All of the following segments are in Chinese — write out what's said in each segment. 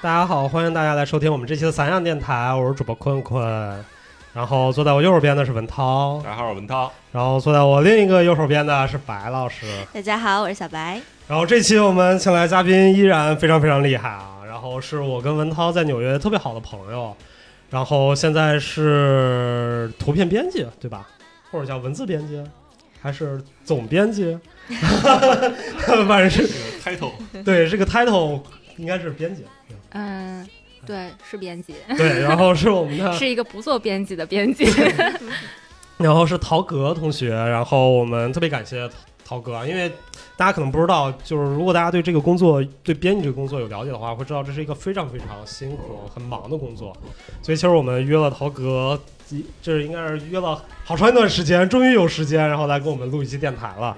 大家好，欢迎大家来收听我们这期的散养电台，我是主播坤坤。然后坐在我右手边的是文涛，大家好，我是文涛。然后坐在我另一个右手边的是白老师。大家好，我是小白。然后这期我们请来嘉宾依然非常非常厉害啊！然后是我跟文涛在纽约特别好的朋友，然后现在是图片编辑对吧？或者叫文字编辑，还是总编辑？反正是 title，对，这个 title 应该是编辑。嗯，对，是编辑。对，然后是我们的，是一个不做编辑的编辑。然后是陶格同学，然后我们特别感谢陶哥，因为大家可能不知道，就是如果大家对这个工作、对编辑这个工作有了解的话，会知道这是一个非常非常辛苦、很忙的工作。所以其实我们约了陶格，这应该是约了好长一段时间，终于有时间，然后来给我们录一期电台了，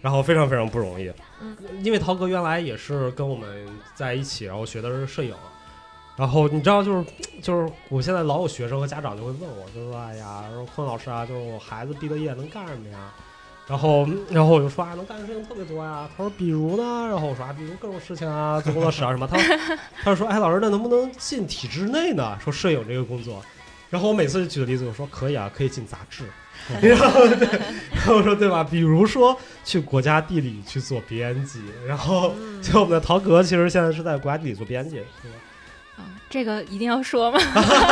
然后非常非常不容易。嗯，因为涛哥原来也是跟我们在一起，然后学的是摄影。然后你知道，就是就是我现在老有学生和家长就会问我，就说：“哎呀，说坤老师啊，就是我孩子毕了业能干什么呀？”然后然后我就说：“啊，能干的事情特别多呀。”他说：“比如呢？”然后我说：“啊，比如各种事情啊，做工作室啊什么。”他：“他就说：‘哎，老师，那能不能进体制内呢？说摄影这个工作。’然后我每次举的例子，我说：‘可以啊，可以进杂志。’ 然后对，然后我说对吧？比如说去国家地理去做编辑，然后就我们的陶格其实现在是在国家地理做编辑，对吧？”这个一定要说吗？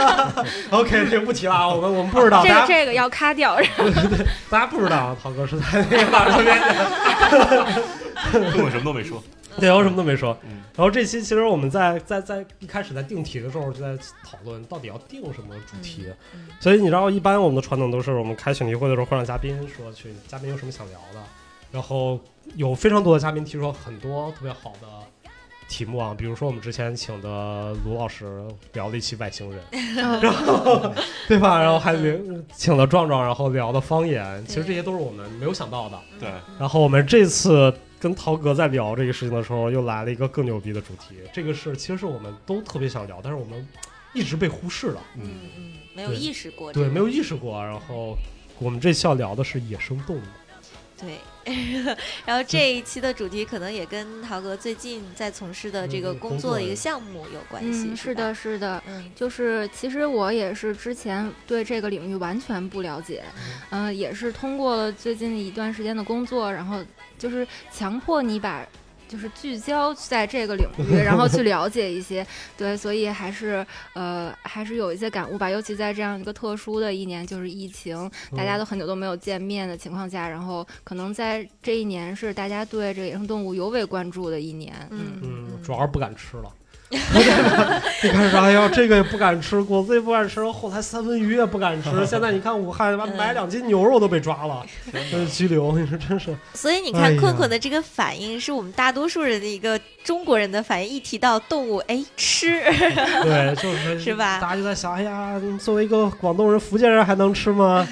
OK，这个不提了啊，我们我们不知道。这个这个要卡掉。对对，大家不知道，陶哥是在那个马上面跟我什么都没说。对，我什么都没说。然后这期其实我们在在在一开始在定题的时候就在讨论到底要定什么主题。所以你知道，一般我们的传统都是我们开选题会的时候会让嘉宾说去，嘉宾有什么想聊的，然后有非常多的嘉宾提出很多特别好的。题目啊，比如说我们之前请的卢老师聊了一期外星人，然后 对吧？然后还请了壮壮，然后聊的方言，其实这些都是我们没有想到的。对。然后我们这次跟陶哥在聊这个事情的时候，又来了一个更牛逼的主题。这个是其实是我们都特别想聊，但是我们一直被忽视了。嗯嗯，没有意识过。对，没有意识过。然后我们这期要聊的是野生动物。对。然后这一期的主题可能也跟陶哥最近在从事的这个工作的一个项目有关系。是的，是的，嗯，就是其实我也是之前对这个领域完全不了解，嗯，也是通过了最近一段时间的工作，然后就是强迫你把。就是聚焦在这个领域，然后去了解一些，对，所以还是呃，还是有一些感悟吧。尤其在这样一个特殊的一年，就是疫情，大家都很久都没有见面的情况下，然后可能在这一年是大家对这个野生动物尤为关注的一年。嗯嗯，主要是不敢吃了。一开始哎呀，这个也不敢吃，果子也不敢吃，后来三文鱼也不敢吃。现在你看武汉，买两斤牛肉都被抓了，拘留。你说真是。所以你看，困困的这个反应是我们大多数人的一个中国人的反应。一提到动物，哎，吃。对，就是是吧？大家就在想，哎呀，作为一个广东人、福建人还能吃吗？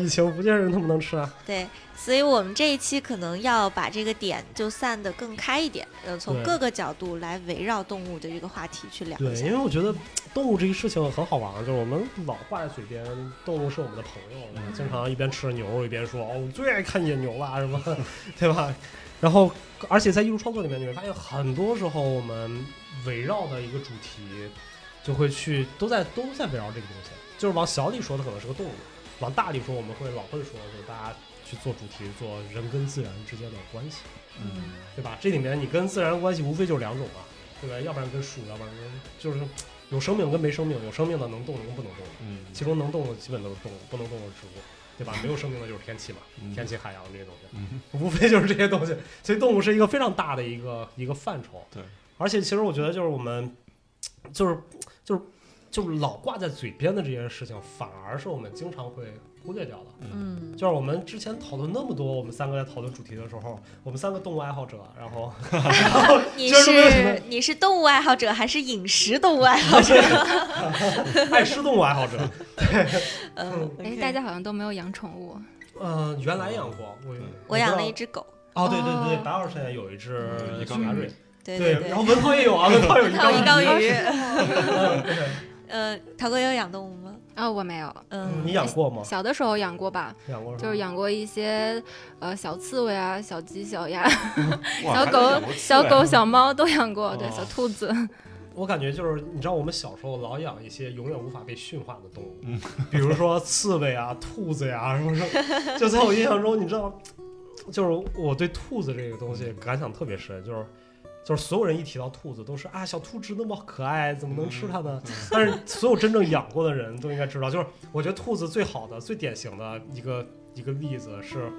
疫情，福建人能不能吃啊？对。所以我们这一期可能要把这个点就散得更开一点，呃，从各个角度来围绕动物的这个话题去聊。对，因为我觉得动物这个事情很好玩，就是我们老挂在嘴边，动物是我们的朋友，经常一边吃着牛肉一边说：“哦，我最爱看野牛了，什么，对吧？”然后，而且在艺术创作里面，你会发现很多时候我们围绕的一个主题，就会去都在都在围绕这个东西。就是往小里说，的可能是个动物；往大里说，我们会老会说，就是大家。去做主题，做人跟自然之间的关系，嗯，对吧？这里面你跟自然关系无非就是两种嘛，对吧？要不然跟树，要不然跟就是有生命跟没生命，有生命的能动的跟不能动的，嗯，其中能动的基本都是动物，不能动的植物，对吧？没有生命的就是天气嘛，天气、海洋这些东西，无非就是这些东西。所以动物是一个非常大的一个一个范畴，对。而且其实我觉得就是我们就是就是就是老挂在嘴边的这件事情，反而是我们经常会。忽略掉了，嗯，就是我们之前讨论那么多，我们三个在讨论主题的时候，我们三个动物爱好者，然后，你是你是动物爱好者还是饮食动物爱好者？爱吃动物爱好者，对，嗯，哎，大家好像都没有养宠物，嗯，原来养过，我我养了一只狗，哦，对对对，白老师现在有一只一缸牙瑞，对对，然后文涛也有啊，文涛有一缸鱼，对，呃，涛哥有养动物吗？啊，我没有，嗯，你养过吗？小的时候养过吧，养过就是养过一些呃小刺猬啊、小鸡、小鸭、哇小狗小狗、小猫都养过，对，哦小兔子。我感觉就是，你知道我们小时候老养一些永远无法被驯化的动物，嗯比如说刺猬啊、兔子呀、什么什么。就在我印象中，你知道，就是我对兔子这个东西感想特别深，就是就是所有人一提到兔子，都是啊小兔子那么可爱，怎么能吃它呢？但是所有真正养过的人都应该知道，就是我觉得兔子最好的、最典型的一个一个例子是，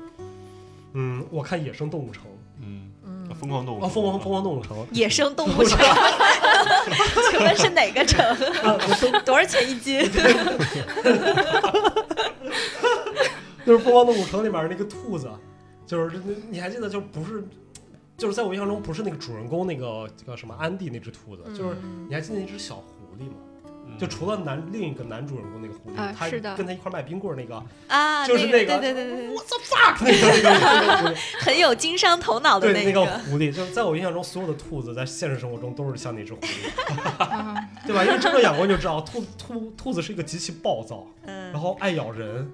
嗯，我看《野生动物城》嗯，嗯，疯狂动物哦，疯狂疯狂动物城，野生动物城，请问是哪个城？多少钱一斤？就是《疯狂动物城》里面那个兔子，就是那你还记得，就不是，就是在我印象中不是那个主人公那个叫什么安迪那只兔子，就是嗯你还记得那只小狐狸吗？嗯就除了男另一个男主人公那个狐狸，他跟他一块卖冰棍儿那个，啊，就是那那个对对对对对，我操 fuck 那个那个狐狸，很有经商头脑的那个。狐狸，就是在我印象中，所有的兔子在现实生活中都是像那只狐狸，啊对吧？因为真正养过你就知道，兔兔兔子是一个极其暴躁，嗯然，后爱咬人，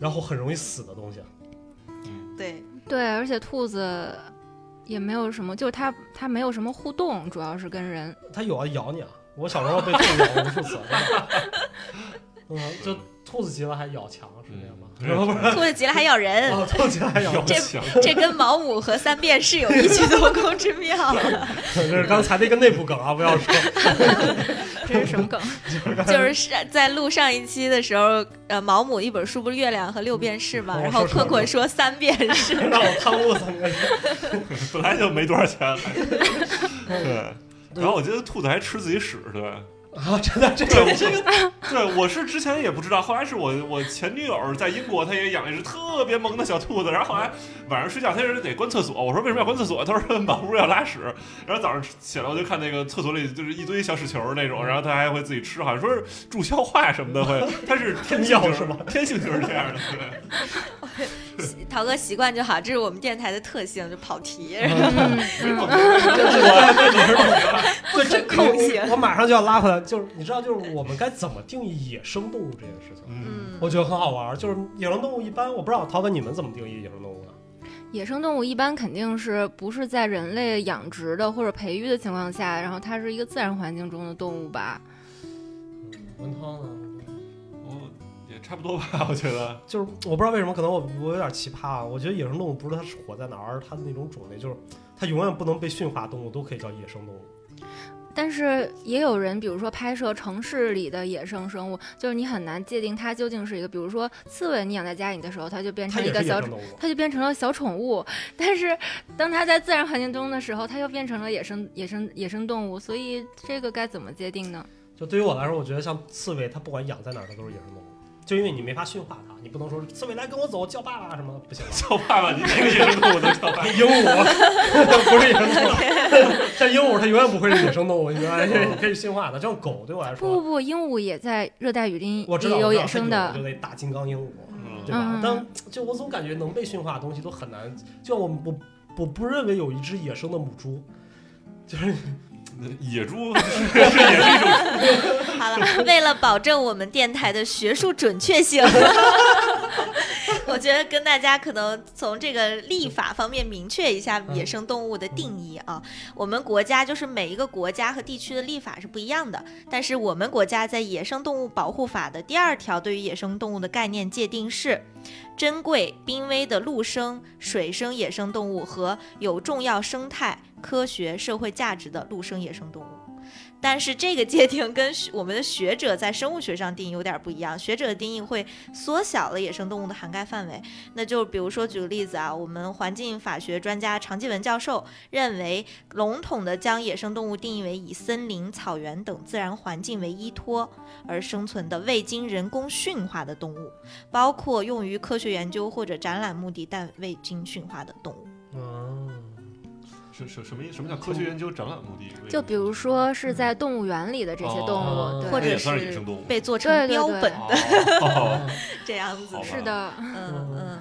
然后很容易死的东西。对，对，而且兔子也没有什么，就是它它没有什么互动，主要是跟人。它有啊，咬你啊！我小时候被兔子咬过无数次，嗯，就兔子急了还咬墙，是这样吗？嗯，兔子急了还咬人，哦，兔子急了还咬要人，强，这跟毛姆和三变是有异曲同工之妙。这是刚才的一个内部梗啊，不要说。这是什么梗？就是上在录上一期的时候，呃，毛姆一本书不是《月亮和六便士》吗？哦然后困困说三便士，让我贪污了三个月。本来就没多少钱，对。然后我记得兔子还吃自己屎，对。啊，真的，这，个我这个，对，我是之前也不知道，后来是我我前女友在英国，她也养了一只特别萌的小兔子，然后后来晚上睡觉，她就是得关厕所，我说为什么要关厕所？她说满屋要拉屎，然后早上起来我就看那个厕所里就是一堆小屎球那种，然后她还会自己吃，好像说是助消化什么的会，她是天性是吗？天性就是这样的，对。陶哥习惯就好，这是我们电台的特性，就跑题。嗯嗯，对这空性我马上就要拉回来，就是你知道，就是我们该怎么定义野生动物这件事情？嗯，嗯，我觉得很好玩儿，就是野生动物一般，我不知道陶哥你们怎么定义野生动物的？野生动物一般肯定是不是在人类养殖的或者培育的情况下，然后它是一个自然环境中的动物吧？文涛呢？我也差不多吧，我觉得。就是我不知道为什么，可能我我有点奇葩啊。我觉得野生动物不是它是活在哪儿，而是它的那种种类，就是它永远不能被驯化动物都可以叫野生动物。但是也有人，比如说拍摄城市里的野生生物，就是你很难界定它究竟是一个，比如说刺猬，你养在家里的时候，它就变成一个小。它就变成了小宠物，但是当它在自然环境中的时候，它又变成了野生野生野生动物，所以这个该怎么界定呢？就对于我来说，我觉得像刺猬，它不管养在哪儿，它都是野生动物。就因为你没法驯化它，你不能说刺猬来跟我走，叫爸爸什么的，不行。叫爸爸，你哪个野生动物都叫爸爸。鹦鹉 不是野生动物，像鹦鹉它永远不会是野生动物，你知道吗？你可以驯化它。就像狗对我来说，不不不，鹦鹉也在热带雨林我知道里有我知道它野生的就，那大金刚鹦鹉，嗯对吧嗯？但就我总感觉能被驯化的东西都很难，就像我我我不认为有一只野生的母猪，就是野猪 是是也是一种，好了，为了保证我们电台的学术准确性，我觉得跟大家可能从这个立法方面明确一下野生动物的定义啊。我们国家就是每一个国家和地区的立法是不一样的，但是我们国家在《野生动物保护法》的第二条对于野生动物的概念界定是。珍贵、濒危的陆生、水生野生动物和有重要生态、科学、社会价值的陆生野生动物。但是这个界定跟我们的学者在生物学上定义有点不一样，学者的定义会缩小了野生动物的涵盖范围。那就比如说举个例子啊，我们环境法学专家常继文教授认为，笼统的将野生动物定义为以森林、草原等自然环境为依托而生存的未经人工驯化的动物，包括用于科学研究或者展览目的但未经驯化的动物。嗯，什什什么意什么叫科学研究展览目的？就比如说是在动物园里的这些动物，或者也算是是野生动物。被做成标本的 哦，这样子是的，嗯嗯，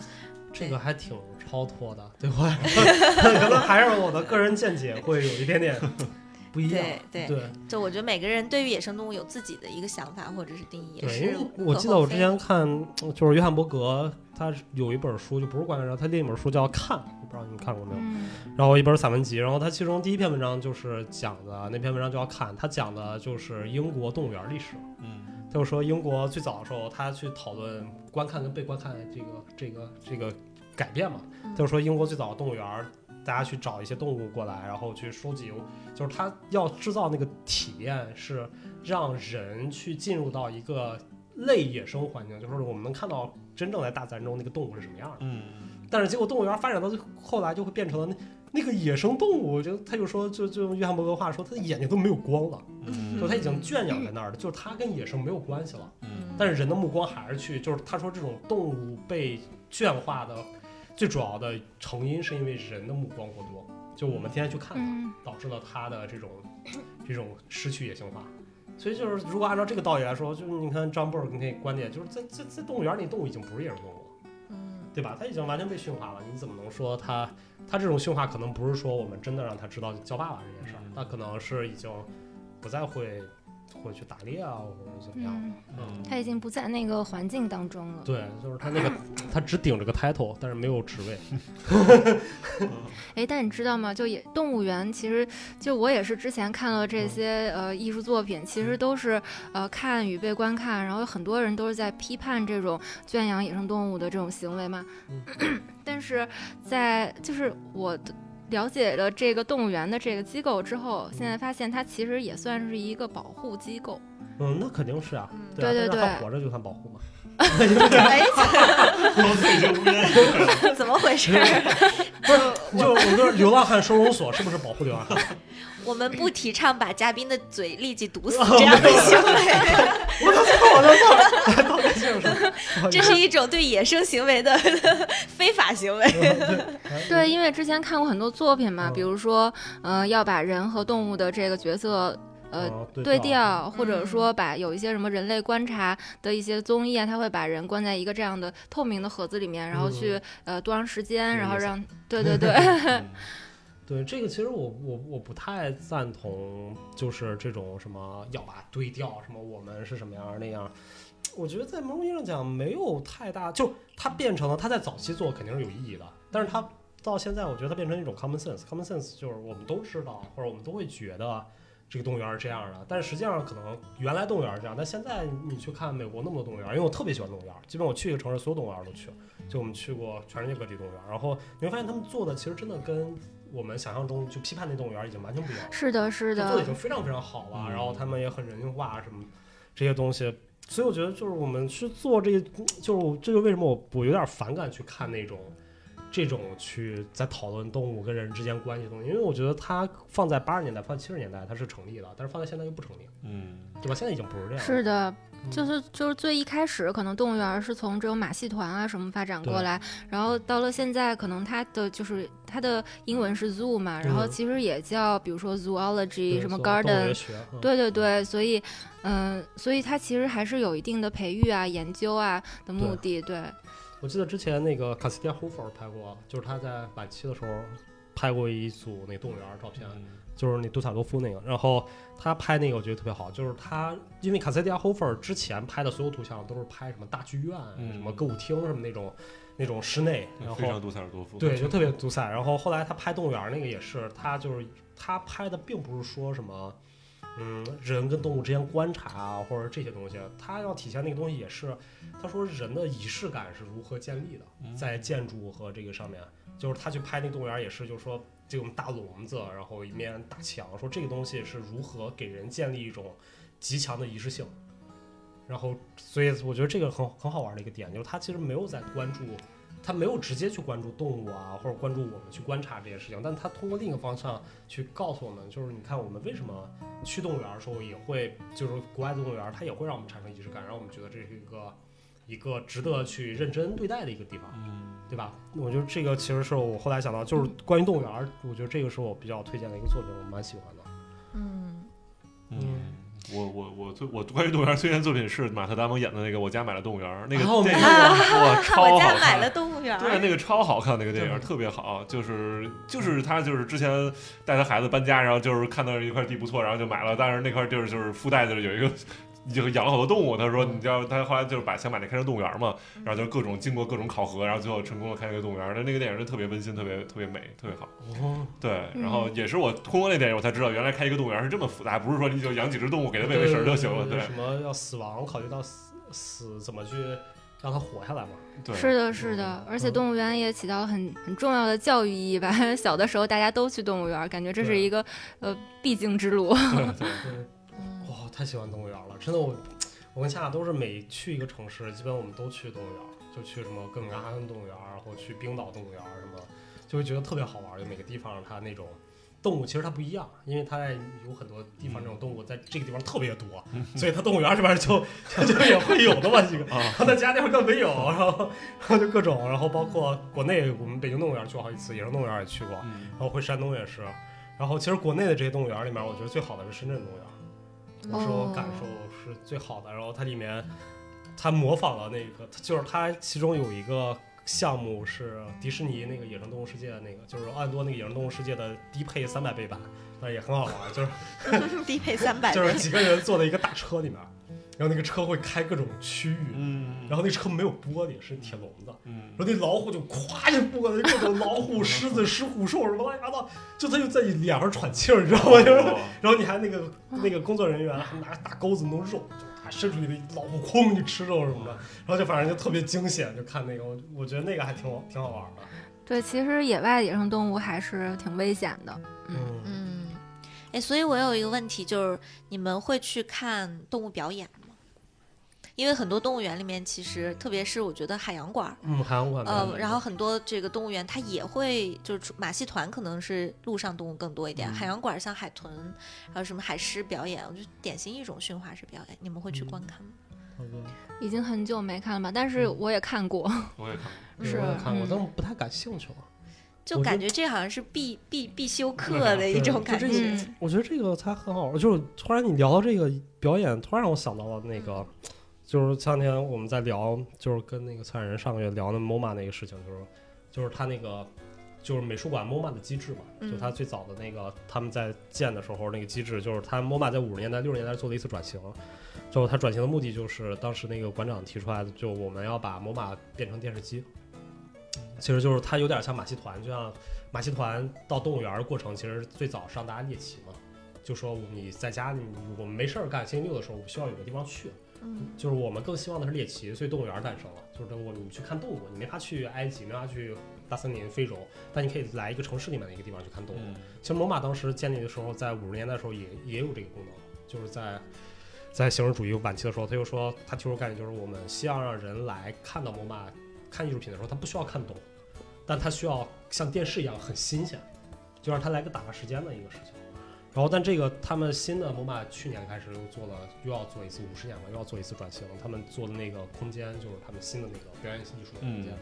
这个还挺超脱的，对我来说，可能还是我的个人见解会有一点点不一样。对对对就我觉得每个人对于野生动物有自己的一个想法或者是定义，也对，因是为我记得我之前看，就是约翰伯格，他有一本书，就不是关于他另一本书叫《看》，我不知道你们看过没有。嗯然后一本散文集，然后他其中第一篇文章就是讲的那篇文章就要看，他讲的就是英国动物园历史。嗯他就说英国最早的时候，他去讨论观看跟被观看的这个这个这个改变嘛。嗯他就说英国最早的动物园儿，大家去找一些动物过来，然后去收集，就是他要制造那个体验是让人去进入到一个类野生环境，就是我们能看到真正在大自然中那个动物是什么样的。嗯但是结果动物园发展到最后来就会变成了那那个野生动物，就他就说就就用约翰伯格话说，他的眼睛都没有光了，嗯就他已经圈养在那儿了，就是他跟野生没有关系了。嗯但是人的目光还是去，就是他说这种动物被圈化的最主要的成因是因为人的目光过多，就我们天天去看它，嗯导致了它的这种这种失去野性化。所以就是如果按照这个道理来说，就是你看张 Berg 那观点，就是在在在动物园里，动物已经不是野生动物了。嗯对吧？它已经完全被驯化了，你怎么能说它它这种驯化可能不是说我们真的让它知道叫爸爸这件事儿嗯，它可能是已经不再会会去打猎啊，或者怎么样。嗯，嗯他已经不在那个环境当中了。对，就是他那个 他只顶着个 title，但是没有职位。哎，但你知道吗？就也动物园，其实就我也是之前看了嗯这些呃艺术作品，其实都是呃看与被观看，然后有很多人都是在批判这种圈养野生动物的这种行为嘛。嗯 但是在就是我的了解了这个动物园的这个机构之后，现在发现它其实也算是一个保护机构。嗯，那肯定是啊，嗯对啊，对对活着就算保护嘛。哎。怎么回事？不是，就我们说流浪汉收容所是不是保护流浪汉？我们不提倡把嘉宾的嘴立即堵死 这样的行为，我都错，我都错，道歉是吧这是一种对野生行为的 非法行为。对，因为之前看过很多作品嘛，嗯。比如说呃要把人和动物的这个角色。呃，哦对对调调，或者嗯说把有一些什么人类观察的一些综艺啊，他会把人关在一个这样的透明的盒子里面，然后去呃多长时间，然后让对对对，嗯对这个，其实我我我不太赞同，就是这种什么要把对调，什么我们是什么样那样。我觉得在某种意义上讲，没有太大，就它变成了它在早期做肯定是有意义的，但是它到现在，我觉得它变成一种 common sense。common sense 就是我们都知道，或者我们都会觉得这个动物园是这样的，但实际上可能原来动物园是这样，但现在你去看美国那么多动物园，因为我特别喜欢动物园，基本我去一个城市，所有动物园都去了，就我们去过全世界各地动物园，然后你会发现他们做的其实真的跟我们想象中就批判那动物园已经完全不一样了。是的，是的。做的已，经非常非常好了，嗯。然后他们也很人性化什么这些东西，所以我觉得就是我们去做这个，就是这就为什么我我有点反感去看那种这种去在讨论动物跟人之间关系的东西，因为我觉得它放在八十年代、放在七十年代它是成立的，但是放在现在又不成立，嗯。对吧？现在已经不是这样了。是的，嗯就是就是最一开始可能动物园是从这种马戏团啊什么发展过来，然后到了现在可能它的就是它的英文是 zoo 嘛，然后嗯。其实也叫比如说 zoology 什么 garden 对对对，所以，嗯、所以它其实还是有一定的培育啊、研究啊的目的，对，我记得之前那个卡斯蒂亚·胡佛拍过，就是他在晚期的时候拍过一组那动物园照片，就是那杜萨多夫那个，然后他拍那个我觉得特别好，就是他因为卡塞蒂亚·霍弗尔之前拍的所有图像都是拍什么大剧院、嗯什么歌舞厅什么那种那种室内，然后非常杜塞尔多夫。对就特别杜塞。然后后来他拍动物园那个也是，他就是他拍的并不是说什么。嗯，人跟动物之间观察啊，或者这些东西，他要体现那个东西也是，他说人的仪式感是如何建立的，嗯在建筑和这个上面，就是他去拍那动物园也是，就是说这种大笼子，然后一面大墙，说这个东西是如何给人建立一种极强的仪式性。然后，所以我觉得这个很很好玩的一个点，就是他其实没有在关注，他没有直接去关注动物啊，或者关注我们去观察这件事情，但他通过另一个方向去告诉我们，就是你看我们为什么去动物园的时候也会，就是国外的动物园，它也会让我们产生仪式感，让我们觉得这是一个一个值得去认真对待的一个地方。嗯对吧？我觉得这个其实是我后来想到，就是关于动物园儿，我觉得这个是我比较推荐的一个作品，我蛮喜欢的。嗯，嗯，我我我最我关于动物园推荐作品是马特·达蒙演的那个《我家买了动物园》那哦个电影，啊哇，超好我家买看了动物园儿，对，那个超好看，那个电影特别好，就是就是他就是之前带他孩子搬家，然后就是看到一块地不错，然后就买了，但是那块地儿就是附带的有一个。就养了好多动物，他说，你知道，他后来就是把想把那开成动物园嘛，然后就各种经过各种考核，然后最后成功的开了个动物园。那那个电影是特别温馨，特别特别美，特别好。哦，对，然后也是我通过那电影我才知道，原来开一个动物园是这么复杂，不是说你就养几只动物给它喂喂食就行了。对什么要死亡，考虑到死死怎么去让它活下来嘛。对，是的，是的，而且嗯动物园也起到了很很重要的教育意义吧。小的时候大家都去动物园，感觉这是一个呃必经之路。对对，对，嗯哇，太喜欢动物园了，真的我。我跟夏夏都是每去一个城市，基本我们都去动物园，就去什么哥本哈根动物园，然后去冰岛动物园什么，就会觉得特别好玩。就每个地方它那种动物其实它不一样，因为它在有很多地方这种动物在这个地方特别多，所以它动物园里边 就就也会有的嘛几个，啊然后在其他地方更没有，然后然后就各种，然后包括国内我们北京动物园去过好几次，野生动物园也去过，嗯然后回山东也是，然后其实国内的这些动物园里面，我觉得最好的是深圳动物园。我说我感受是最好的。然后它里面，它模仿了那个，就是它其中有一个项目是迪士尼那个野生动物世界的那个，就是奥兰多那个野生动物世界的低配三百倍版，但也很好玩，就是低配三百，就是几个人坐在一个大车里面，然后那个车会开各种区域，嗯，然后那车没有玻璃，是铁笼子。嗯然后那老虎就咵就过来，各种老虎、狮子、狮虎兽什么乱七八糟，就它就在你脸上喘气儿，你知道吗？就是哦 然后你还那个那个工作人员还拿着大钩子弄肉，就他伸出去的老虎哐就吃肉什么的，然后就反正就特别惊险，就看那个，我我觉得那个还挺好挺好玩的。对，其实野外野生动物还是挺危险的。嗯，嗯，嗯，哎，所以我有一个问题，就是你们会去看动物表演吗？因为很多动物园里面，其实特别是我觉得海洋馆儿，嗯，海洋馆呃，然后很多这个动物园它也会，就是马戏团可能是陆上动物更多一点，嗯海洋馆像海豚，还有什么海狮表演，我觉得典型一种驯化式表演，你们会去嗯观看吗？已经很久没看了吧？但是我也看过。我也看过。是 我也看过，嗯但我不太感兴趣了。就感觉这好像是必必必修课的一种感觉。我觉得这个才很好玩，就是突然你聊到这个表演，突然让我想到了那个，就是前两天我们在聊，就是跟那个策展人上个月聊的 MoMA 那个事情，就是就是他那个就是美术馆 MoMA 的机制嘛，嗯就他最早的那个他们在建的时候那个机制，就是他 MoMA 在五十年代六十年代做了一次转型，之后他转型的目的就是当时那个馆长提出来的，就我们要把 MoMA 变成电视机。其实就是它有点像马戏团，就像马戏团到动物园的过程，其实最早是让大家猎奇嘛，就说你在家你我们没事儿干，星期六的时候，我们需要有个地方去，嗯就是我们更希望的是猎奇，所以动物园诞生了。就是等我你去看动物，你没法去埃及，没法去大森林、非洲，但你可以来一个城市里面的一个地方去看动物。嗯其实罗马当时建立的时候，在五十年代的时候也也有这个功能，就是在在形式主义晚期的时候，他就说他提出概念就是我们希望让人来看到 MoMA 看艺术品的时候，他不需要看懂，但他需要像电视一样很新鲜，就让他来个打发时间的一个事情。然后，但这个他们新的 MoMA 去年开始又做了，又要做一次五十年了，又要做一次转型。他们做的那个空间就是他们新的那个表演艺术的空间。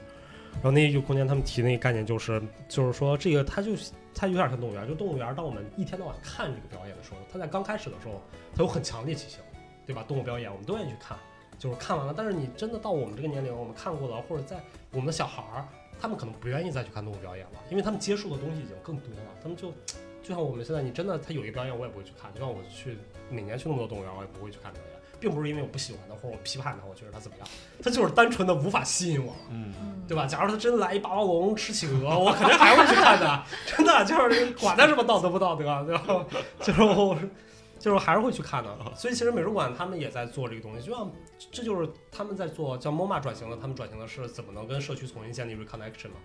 然后那个空间，他们提那个概念就是，就是说这个它就它有点像动物园，就动物园，当我们一天到晚看这个表演的时候，它在刚开始的时候，它有很强烈气性，对吧？动物表演我们都愿意去看，就是看完了，但是你真的到我们这个年龄，我们看过了，或者在我们的小孩儿，他们可能不愿意再去看动物表演了，因为他们接触的东西已经更多了，他们就就像我们现在，你真的他有一个表演，我也不会去看，就像我去每年去那么多动物园，我也不会去看表演，并不是因为我不喜欢他或者我批判他，我觉得他怎么样，他就是单纯的无法吸引我。嗯嗯对吧？假如他真来一霸王龙吃企鹅，我肯定还会去看的，真的就是管他什么道德不道德，对吧？就是我，就是还是会去看的。所以其实美术馆他们也在做这个东西，就像这就是他们在做叫 MoMA 转型的，他们转型的是怎么能跟社区重新建立 reconnection 嘛？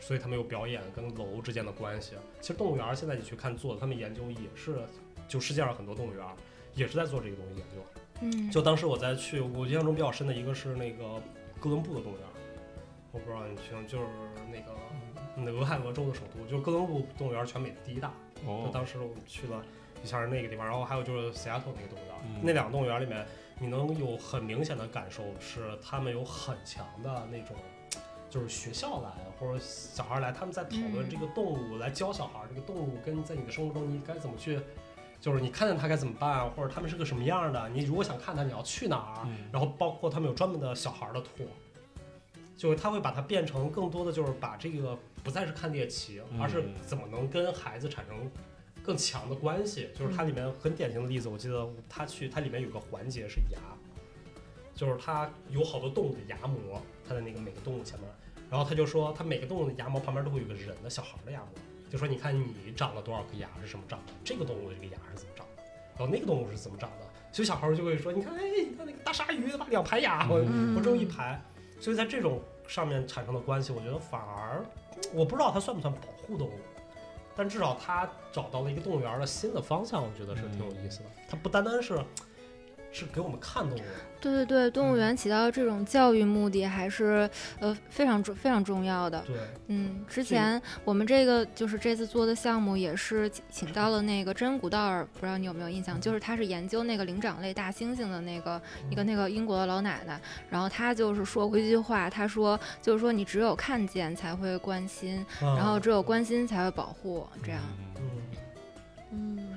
所以他们有表演跟楼之间的关系。其实动物园现在你去看做的，他们研究也是，就世界上很多动物园也是在做这个东西研究。嗯，就当时我在去，我印象中比较深的一个是那个哥伦布的动物园，我不知道你去，就是那个那俄亥俄州的首都，就是哥伦布动物园全美第一大。就哦，当时我们去了一下那个地方，然后还有就是西雅图那个动物园，嗯那两个动物园里面，你能有很明显的感受是他们有很强的那种。就是学校来或者小孩来，他们在讨论嗯这个动物，来教小孩这个动物跟在你的生活中你该怎么去就是你看见它该怎么办啊，或者它们是个什么样的？你如果想看它，你要去哪儿？嗯然后包括他们有专门的小孩儿的图，就是他会把它变成更多的就是把这个不再是看猎奇，嗯而是怎么能跟孩子产生更强的关系。就是它里面很典型的例子，我记得他去它里面有个环节是牙，就是它有好多动物的牙模，它的那个每个动物前面，然后他就说他每个动物的牙模旁边都会有个人的小孩儿的牙模，就说你看你长了多少颗牙是什么长的，这个动物的这个牙是怎么长的，然后那个动物是怎么长的。所以小孩儿就会说：“你看，哎，你看那个大鲨鱼，它两排牙，我嗯我只有一排。”所以在这种上面产生的关系，我觉得反而我不知道它算不算保护动物，但至少他找到了一个动物园的新的方向，我觉得是挺有意思的。它不单单是是给我们看动物，对对对，动物园起到这种教育目的还是呃非常重非常重要的。对，嗯，之前我们这个就是这次做的项目也是请请到了那个真古道尔，不知道你有没有印象？就是他是研究那个灵长类大猩猩的那个一个那个英国的老奶奶，然后她就是说过一句话，她说就是说你只有看见才会关心，然后只有关心才会保护，这样。嗯，嗯，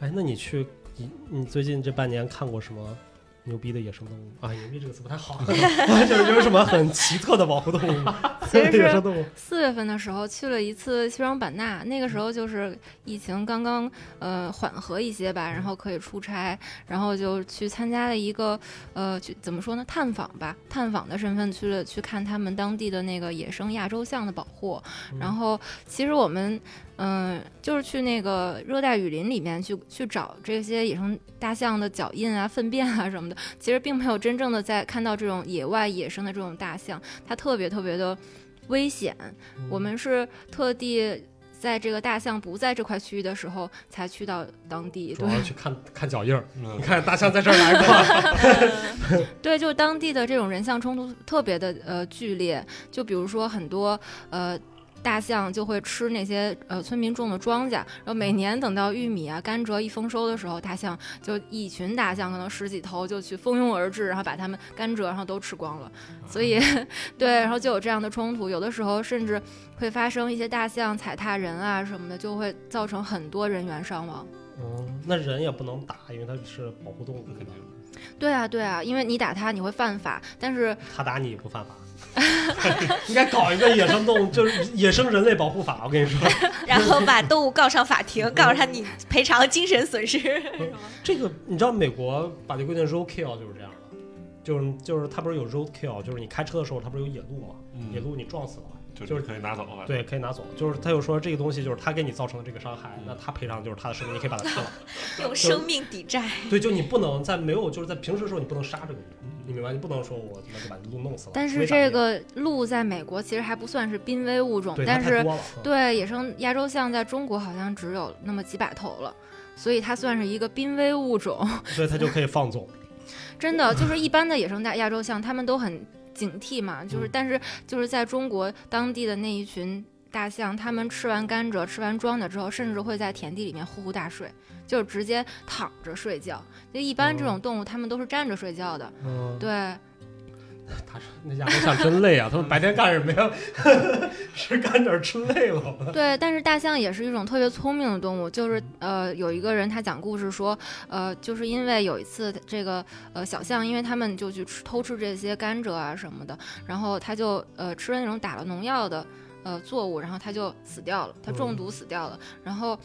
哎，那你去你你最近这半年看过什么牛逼的野生动物啊？牛逼这个词不太好，就是有什么很奇特的保护动物 四月份的时候去了一次西双版纳，那个时候就是疫情刚刚呃缓和一些吧，然后可以出差，然后就去参加了一个呃去怎么说呢探访吧，探访的身份去了去看他们当地的那个野生亚洲象的保护，然后其实我们。嗯，就是去那个热带雨林里面去去找这些野生大象的脚印啊、粪便啊什么的，其实并没有真正的在看到这种野外野生的这种大象，它特别特别的危险。我们是特地在这个大象不在这块区域的时候才去到当地，对主要去看看脚印儿。嗯你看大象在这儿来过 对，就当地的这种人象冲突特别的呃剧烈，就比如说很多呃。大象就会吃那些呃村民种的庄稼，然后每年等到玉米啊、甘蔗一丰收的时候，大象就一群大象，可能十几头就去蜂拥而至，然后把它们甘蔗然后都吃光了。所以，对，然后就有这样的冲突，有的时候甚至会发生一些大象踩踏人啊什么的，就会造成很多人员伤亡。嗯，那人也不能打，因为它是保护动物，肯定对啊，对啊，因为你打它你会犯法，但是他打你不犯法。应该搞一个野生动物，就是野生人类保护法。我跟你说，然后把动物告上法庭，告诉他你赔偿精神损失。这个你知道美国法律规定 road kill 就是这样的，就是就是他不是有 road kill，就是你开车的时候他不是有野鹿吗？嗯野鹿你撞死了，就是可以拿走了。对，可以拿走。就是他又说这个东西就是他给你造成的这个伤害，那他赔偿就是他的生命，你可以把它吃了。用生命抵债。对，就你不能在没有就是在平时的时候你不能杀这个鹿，你明白？你不能说我他妈就把鹿弄死了。但是这个鹿在美国其实还不算是濒危物种，但是对野生亚洲象在中国好像只有那么几百头了，所以它算是一个濒危物种。所以它就可以放纵。真的就是一般的野生大亚洲象，它们都很警惕嘛，就是嗯但是就是在中国当地的那一群大象，它们吃完甘蔗、吃完庄稼之后，甚至会在田地里面呼呼大睡，就是直接躺着睡觉。就一般这种动物，它们都是站着睡觉的。嗯，对，他说那家伙像真累啊，他们白天干什么呀？吃干点吃累了。对，但是大象也是一种特别聪明的动物。就是呃，有一个人他讲故事说，呃，就是因为有一次这个呃小象，因为他们就去吃偷吃这些甘蔗啊什么的，然后他就呃吃了那种打了农药的呃作物，然后他就死掉了，他中毒死掉了。然后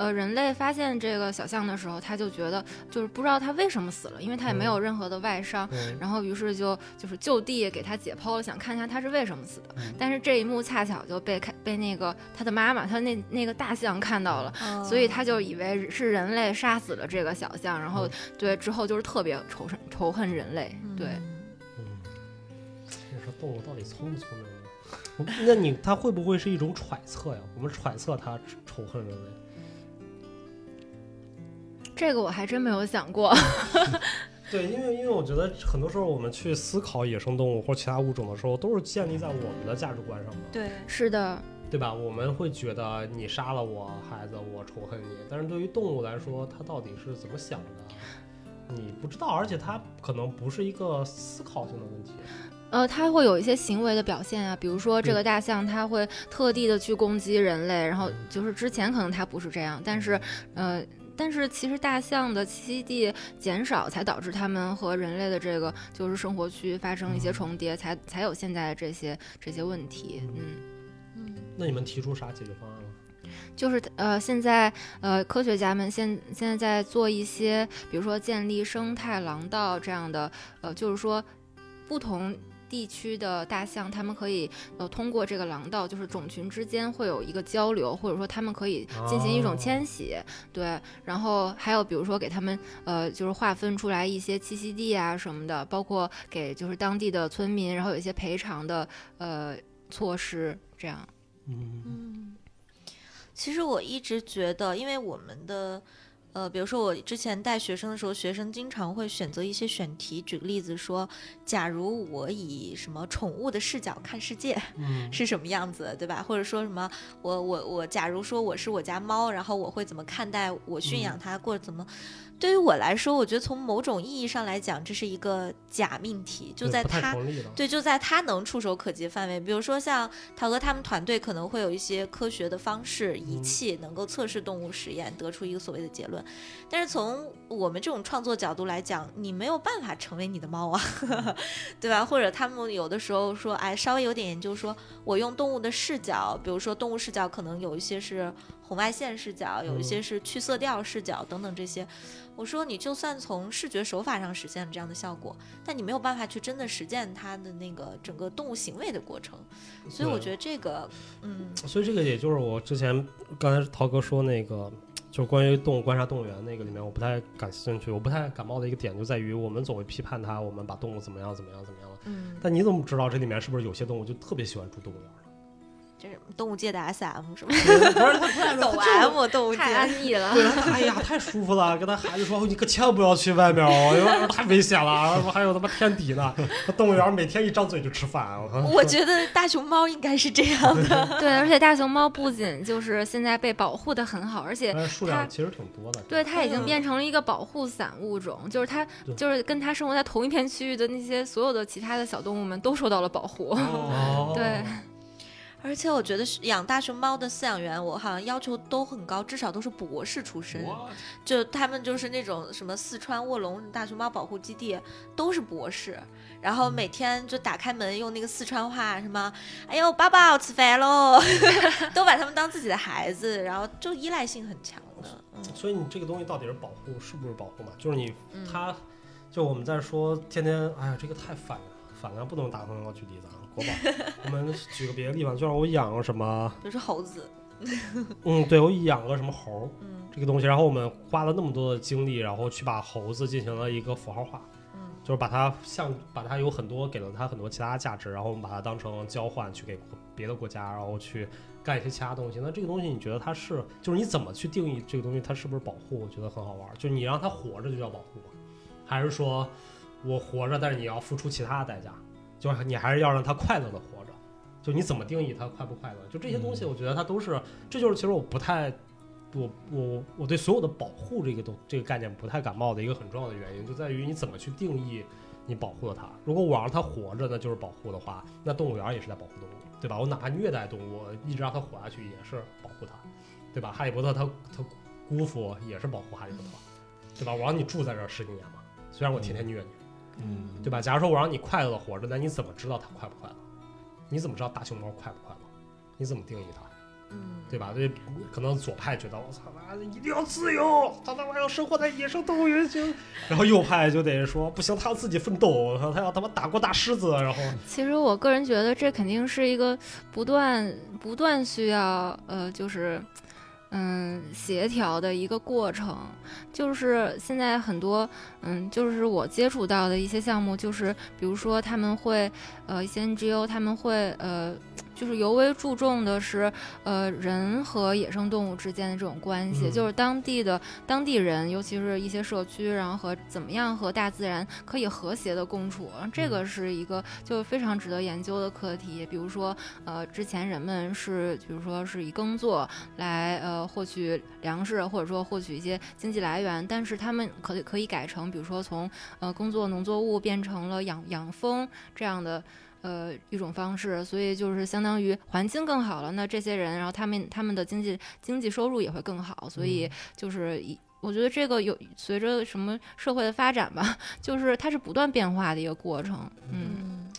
呃人类发现这个小象的时候，他就觉得就是不知道他为什么死了，因为他也没有任何的外伤。嗯然后于是就就是就地给他解剖了，想看一下他是为什么死的。嗯但是这一幕恰巧就被看被那个他的妈妈，他那那个大象看到了，所以他就以为是人类杀死了这个小象，然后嗯对之后就是特别仇恨仇恨人类。对，嗯，你说动物到底聪不聪明？那你它会不会是一种揣测呀？我们揣测它仇恨人类。这个我还真没有想过。对，因为因为我觉得很多时候我们去思考野生动物或其他物种的时候，都是建立在我们的价值观上的，对，是的，对吧？我们会觉得你杀了我孩子，我仇恨你。但是对于动物来说，它到底是怎么想的？你不知道，而且它可能不是一个思考性的问题。呃，它会有一些行为的表现啊，比如说这个大象，它会特地的去攻击人类，然后就是之前可能它不是这样，但是呃。但是其实大象的栖息地减少，才导致它们和人类的这个就是生活区发生一些重叠，才才有现在的这些这些问题。嗯，嗯那你们提出啥解决方案了？就是呃，现在呃，科学家们现现在在做一些，比如说建立生态廊道这样的，呃，就是说不同。地区的大象，它们可以呃通过这个廊道，就是种群之间会有一个交流，或者说它们可以进行一种哦迁徙，对。然后还有比如说给它们呃就是划分出来一些栖息地啊什么的，包括给就是当地的村民，然后有一些赔偿的呃措施，这样。嗯嗯，其实我一直觉得，因为我们的。呃，比如说我之前带学生的时候，学生经常会选择一些选题。举个例子说，假如我以什么宠物的视角看世界，嗯是什么样子，对吧？或者说什么，我我我，假如说我是我家猫，然后我会怎么看待我驯养它，或者怎么？对于我来说，我觉得从某种意义上来讲，这是一个假命题，就在不太它成立了。对，就在他能触手可及范围，比如说像陶哥他们团队可能会有一些科学的方式、仪嗯器，能够测试动物实验，得出一个所谓的结论。但是从我们这种创作角度来讲，你没有办法成为你的猫啊，对吧？或者他们有的时候说，哎，稍微有点研究说，我用动物的视角，比如说动物视角可能有一些是红外线视角，有一些嗯是去色调视角等等这些。我说你就算从视觉手法上实现了这样的效果，但你没有办法去真的实践它的那个整个动物行为的过程，所以我觉得这个，嗯所以这个也就是我之前刚才陶哥说那个，就是关于动物观察动物园那个里面，我不太感兴趣，我不太感冒的一个点就在于我们总会批判它，我们把动物怎么样怎么样怎么样了。嗯，但你怎么知道这里面是不是有些动物就特别喜欢住动物园呢？这是动物界的 SM 是吧？不是他不 是抖它 M 动物界，太安逸了。对他，哎呀，太舒服了！跟他孩子说，你可千万不要去外面哦，因为太危险了。还有他妈天敌呢，动物园每天一张嘴就吃饭。我觉得大熊猫应该是这样的。对，而且大熊猫不仅就是现在被保护的很好，而且数量其实挺多的。对它已经嗯变成了一个保护伞物种，就是它就是跟它生活在同一片区域的那些所有的其他的小动物们都受到了保护。哦，对，而且我觉得是养大熊猫的饲养员，我好像要求都很高，至少都是博士出身。我就他们就是那种什么四川卧龙大熊猫保护基地，都是博士，然后每天就打开门用那个四川话什么，哎呦宝宝吃饭喽 都把他们当自己的孩子，然后就依赖性很强的，嗯所以你这个东西到底是保护是不是保护嘛？就是你嗯，他，就我们在说天天，哎呀，这个太反了，反了，不能打广告举例子啊。国宝，我们举个别的例方，就让我养个什么，比如说猴子，嗯，对我养个什么猴这个东西，然后我们花了那么多的精力，然后去把猴子进行了一个符号化。嗯就是把它像把它有很多给了它很多其他价值，然后我们把它当成交换去给别的国家，然后去干一些其他东西。那这个东西你觉得它是就是你怎么去定义这个东西它是不是保护？我觉得很好玩儿，就是你让它活着就叫保护吗？还是说我活着，但是你要付出其他的代价？就是你还是要让它快乐的活着？就你怎么定义它快不快乐？就这些东西，我觉得它都是，这就是其实我不太。我我我对所有的保护这个东这个概念不太感冒的一个很重要的原因，就在于你怎么去定义你保护了它。如果我让它活着，那就是保护的话，那动物园也是在保护动物，对吧？我哪怕虐待动物，一直让它活下去也是保护它，对吧？哈利波特他他姑父也是保护哈利波特，对吧？我让你住在这儿十几年嘛，虽然我天天虐你，嗯，对吧？假如说我让你快乐的活着，那你怎么知道它快不快乐？你怎么知道大熊猫快不快乐？你怎么定义它？嗯，对吧？对，可能左派觉得我操妈的一定要自由，他他妈要生活在野生动物园行，然后右派就得说不行，他要自己奋斗，他他要他妈打过大狮子，然后 其实我个人觉得这肯定是一个不断不断需要呃，就是嗯协调的一个过程。就是现在很多嗯，就是我接触到的一些项目，就是比如说他们会呃一些 NGO 他们会呃。就是尤为注重的是，呃，人和野生动物之间的这种关系，嗯就是当地的当地人，尤其是一些社区，然后和怎么样和大自然可以和谐的共处，这个是一个就非常值得研究的课题。比如说，呃，之前人们是，比如说是以耕作来呃获取粮食，或者说获取一些经济来源，但是他们可以可以改成，比如说从呃耕作农作物变成了养养蜂这样的。呃，一种方式，所以就是相当于环境更好了，那这些人，然后他们他们的经济经济收入也会更好，所以就是一我觉得这个有随着什么社会的发展吧，就是它是不断变化的一个过程。嗯嗯，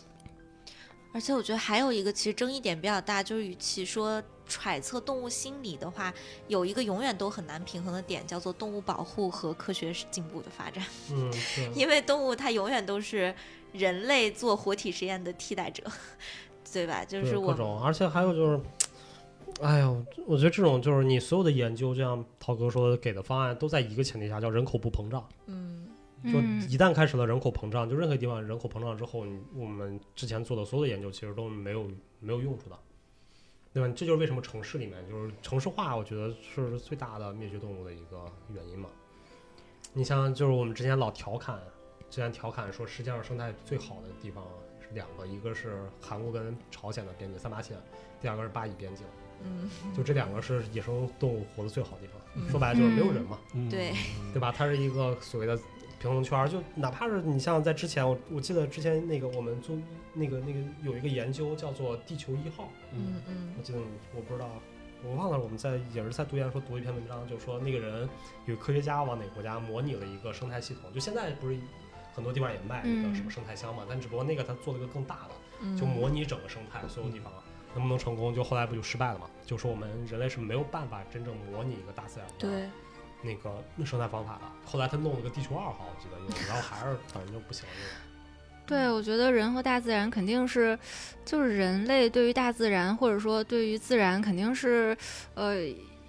而且我觉得还有一个其实争议点比较大，就是与其说揣测动物心理的话，有一个永远都很难平衡的点，叫做动物保护和科学进步的发展。嗯，因为动物它永远都是人类做活体实验的替代者，对吧？就是我各种，而且还有就是，哎呦，我觉得这种就是你所有的研究，就像涛哥说的，给的方案都在一个前提下，叫人口不膨胀。嗯就嗯一旦开始了人口膨胀，就任何地方人口膨胀之后，你我们之前做的所有的研究其实都没有没有用处的，对吧？这就是为什么城市里面就是城市化，我觉得是最大的灭绝动物的一个原因嘛。你像就是我们之前老调侃，之前调侃说世界上生态最好的地方是两个，一个是韩国跟朝鲜的边境三八线，第二个是巴以边境，嗯，就这两个是野生动物活得最好的地方。嗯说白了就是没有人嘛。嗯对，对吧？它是一个所谓的平衡圈儿，就哪怕是你像在之前，我我记得之前那个我们做那个那个有一个研究叫做地球一号，嗯嗯我记得我不知道，我忘了我们在也是在读研的时候读一篇文章，就说那个人有科学家往哪个国家模拟了一个生态系统，就现在不是很多地方也卖那个什么生态箱嘛，但只不过那个他做了一个更大的，嗯，就模拟整个生态所有地方。能不能成功？就后来不就失败了嘛？就说我们人类是没有办法真正模拟一个大自然的对，那个生态方法的。后来他弄了个地球二号，我记得用，然后还是反正就不行了。对，我觉得人和大自然肯定是，就是人类对于大自然或者说对于自然肯定是，呃，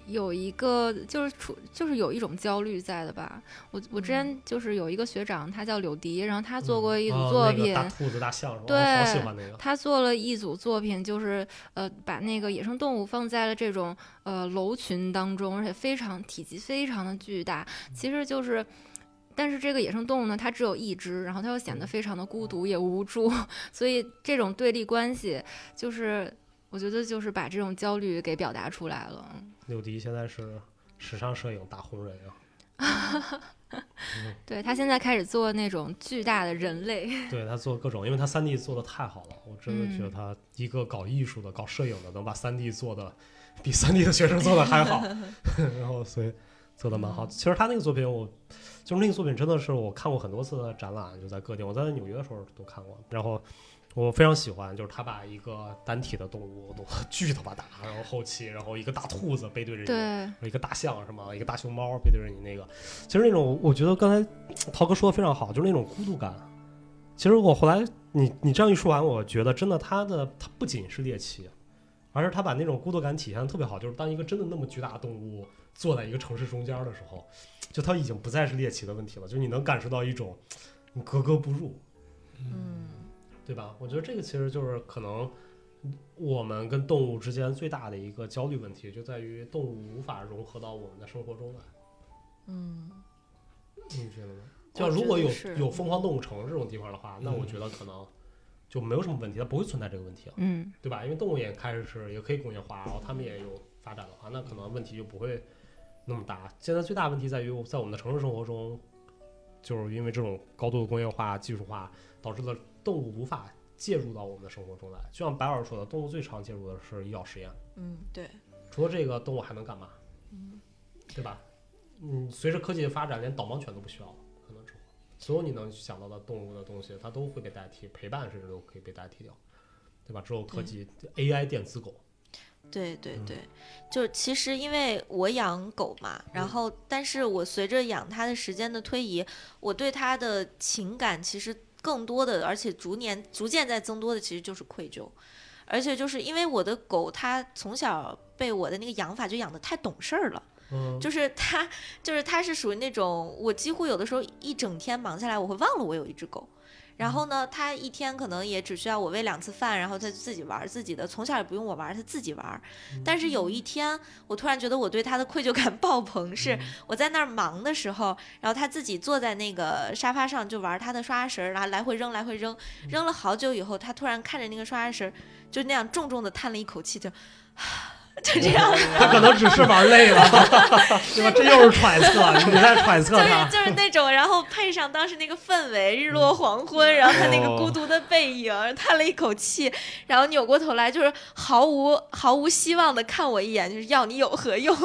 有一个就是处就是有一种焦虑在的吧。我我之前就是有一个学长，他叫柳迪，然后他做过一组哦作品，那个大兔子、大象？对我好喜欢那个。他做了一组作品，就是呃把那个野生动物放在了这种呃楼群当中，而且非常体积非常的巨大，其实就是。但是这个野生动物呢，它只有一只，然后它又显得非常的孤独也无助，所以这种对立关系，就是我觉得就是把这种焦虑给表达出来了。柳迪现在是时尚摄影大红人啊，对他现在开始做那种巨大的人类，对他做各种，因为他三 D 做的太好了，我真的觉得嗯他一个搞艺术的、搞摄影的，能把三 D 做的比三 D 的学生做的还好，然后所以做的蛮好。其实他那个作品我，就是那个作品真的是我看过很多次的展览，就在各地，我在纽约的时候都看过，然后。我非常喜欢，就是他把一个单体的动物都 巨他妈大，然后后期，然后一个大兔子背对着你，对，一个大象什么？一个大熊猫背对着你那个，其实那种我觉得刚才涛哥说的非常好，就是那种孤独感。其实我后来你你这样一说完，我觉得真的他的他不仅是猎奇，而是他把那种孤独感体现的特别好。就是当一个真的那么巨大的动物坐在一个城市中间的时候，就它已经不再是猎奇的问题了，就是你能感受到一种你格格不入，嗯对吧？我觉得这个其实就是可能我们跟动物之间最大的一个焦虑问题，就在于动物无法融合到我们的生活中来。嗯你觉得呢？我就如果有有疯狂动物城这种地方的话，那我觉得可能就没有什么问题，它不会存在这个问题了，嗯对吧？因为动物也开始是也可以工业化，然后它们也有发展的话，那可能问题就不会那么大。现在最大问题在于在我们的城市生活中，就是因为这种高度的工业化、技术化，导致了动物无法介入到我们的生活中来。就像白老师说的，动物最常介入的是医药实验。嗯，对，除了这个，动物还能干嘛？嗯对吧？嗯，随着科技的发展，连导盲犬都不需要了，可能之后，所有你能想到的动物的东西，它都会被代替，陪伴甚至都可以被代替掉，对吧？之后科技 AI 电子狗，嗯对对对，就是其实因为我养狗嘛，然嗯后但是我随着养它的时间的推移，我对它的情感其实更多的，而且逐年逐渐在增多的，其实就是愧疚。而且就是因为我的狗，它从小被我的那个养法就养的太懂事儿了，嗯，就是 它，就是它是属于那种我几乎有的时候一整天忙下来，我会忘了我有一只狗。然后呢，他一天可能也只需要我喂两次饭，然后他就自己玩儿自己的，从小也不用我玩儿，它自己玩儿。但是有一。天，我突然觉得我对他的愧疚感 爆棚，是我在那儿忙的时候，然后他自己坐在那个沙发上就玩他的刷牙绳儿，然后来回扔来回扔，扔了好久以后，他突然看着那个刷牙绳儿，就那样重重的叹了一口气，就，就这样，他可能只是玩累了，对吧？这又是揣测，你在揣测就是他。就是那种，然后配上当时那个氛围，日落黄昏，然后他那个孤独的背影，叹了一口气，然后扭过头来，就是毫无毫无希望的看我一眼，就是要你有何用？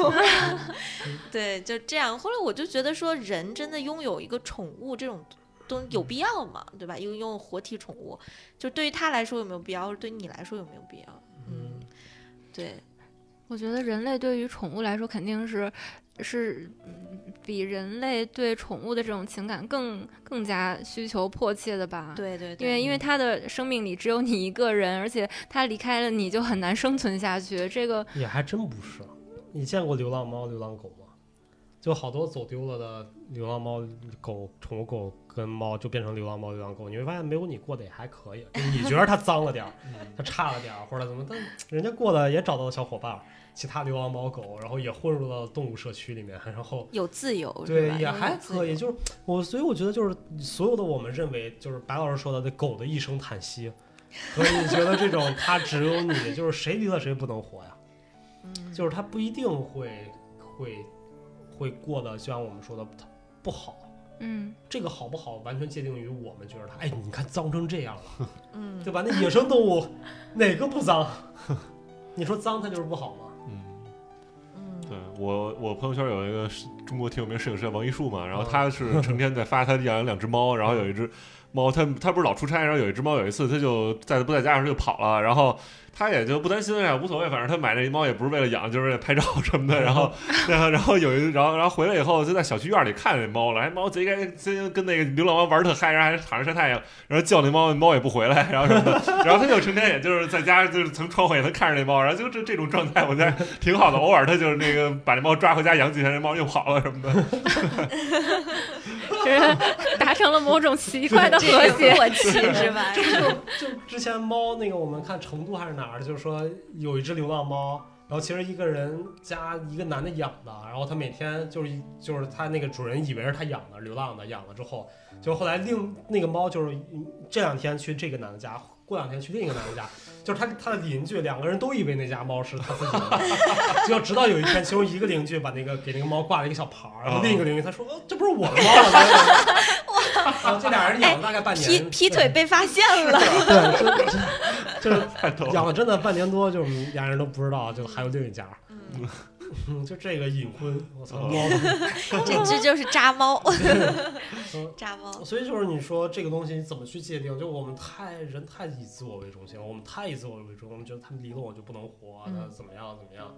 对，就这样。后来我就觉得说，人真的拥有一个宠物这种东有必要吗？对吧？拥拥有活体宠物，就对于他来说有没有必要，或者对你来说有没有必要？嗯，对，我觉得人类对于宠物来说肯定是是嗯比人类对宠物的这种情感更更加需求迫切的吧。。对对对，因为因为它的生命里只有你一个人，而且它离开了你就很难生存下去。这个也还真不是。你见过流浪猫、流浪狗吗？就好多走丢了的流浪猫、狗、宠物狗跟猫就变成流浪猫、流浪狗，你会发现没有你过得也还可以。就你觉得它脏了点儿，它差了点儿，或者怎么，但人家过得也找到了小伙伴，其他流浪猫狗，然后也混入到动物社区里面，然后有自由，对也还可以。就是我，所以我觉得就是所有的我们认为就是白老师说的那狗的一声叹息，和你觉得这种它只有你，就是谁离了谁不能活呀。嗯，就是它不一定会会会过得就像我们说的不好。嗯，这个好不好，完全界定于我们觉得它，哎，你看脏成这样了，嗯，对吧？那野生动物哪个不脏？你说脏它就是不好吗？嗯，嗯对我我朋友圈有一个中国挺有名摄影师叫王一树嘛，然后嗯他是成天在发他养了两只猫，然后有一只猫，他他不是老出差，然后有一只猫有一次他就在不在家的时候就跑了，然后。他也就不担心呀，无所谓，反正他买那猫也不是为了养，就是为了拍照什么的。然后，然后，然后有一，然后，然后回来以后就在小区院里看那猫了，哎，猫贼该贼跟那个流浪猫玩儿特嗨，然后还躺着晒太阳，然后叫那猫，猫也不回来，然后什么的。然后他就成天也就是在家就是从窗户也能看着那猫，然后就这这种状态，我觉得挺好的。偶尔他就是那个把那猫抓回家养几天，那猫又跑了什么的。就 是达成了某种奇怪的和谐。个默契是吧？就就之前猫那个，我们看成都还是哪儿，就是说有一只流浪猫，然后其实一个人家一个男的养的，然后他每天就是就是他那个主人以为是他养的流浪的，养了之后，就后来另那个猫就是这两天去这个男的家，过两天去另一个男的家，就是他他的邻居两个人都以为那家猫是他自己的，结果直到有一天，其中一个邻居把那个给那个猫挂了一个小牌儿，然后另一个邻居他说、哦、这不是我的猫吗？然后这俩人养了大概半劈年，劈腿被发现了，对，就就就是养了真的半年多，就是俩人都不知道，就还有另一家，嗯嗯，就这个隐婚，我操，这 这就是渣猫，嗯渣猫。所以就是你说这个东西你怎么去界定？就我们太人太以自我为中心了，我们太以自我为中心，我们觉得他们离了我就不能活，嗯那怎么样怎么样，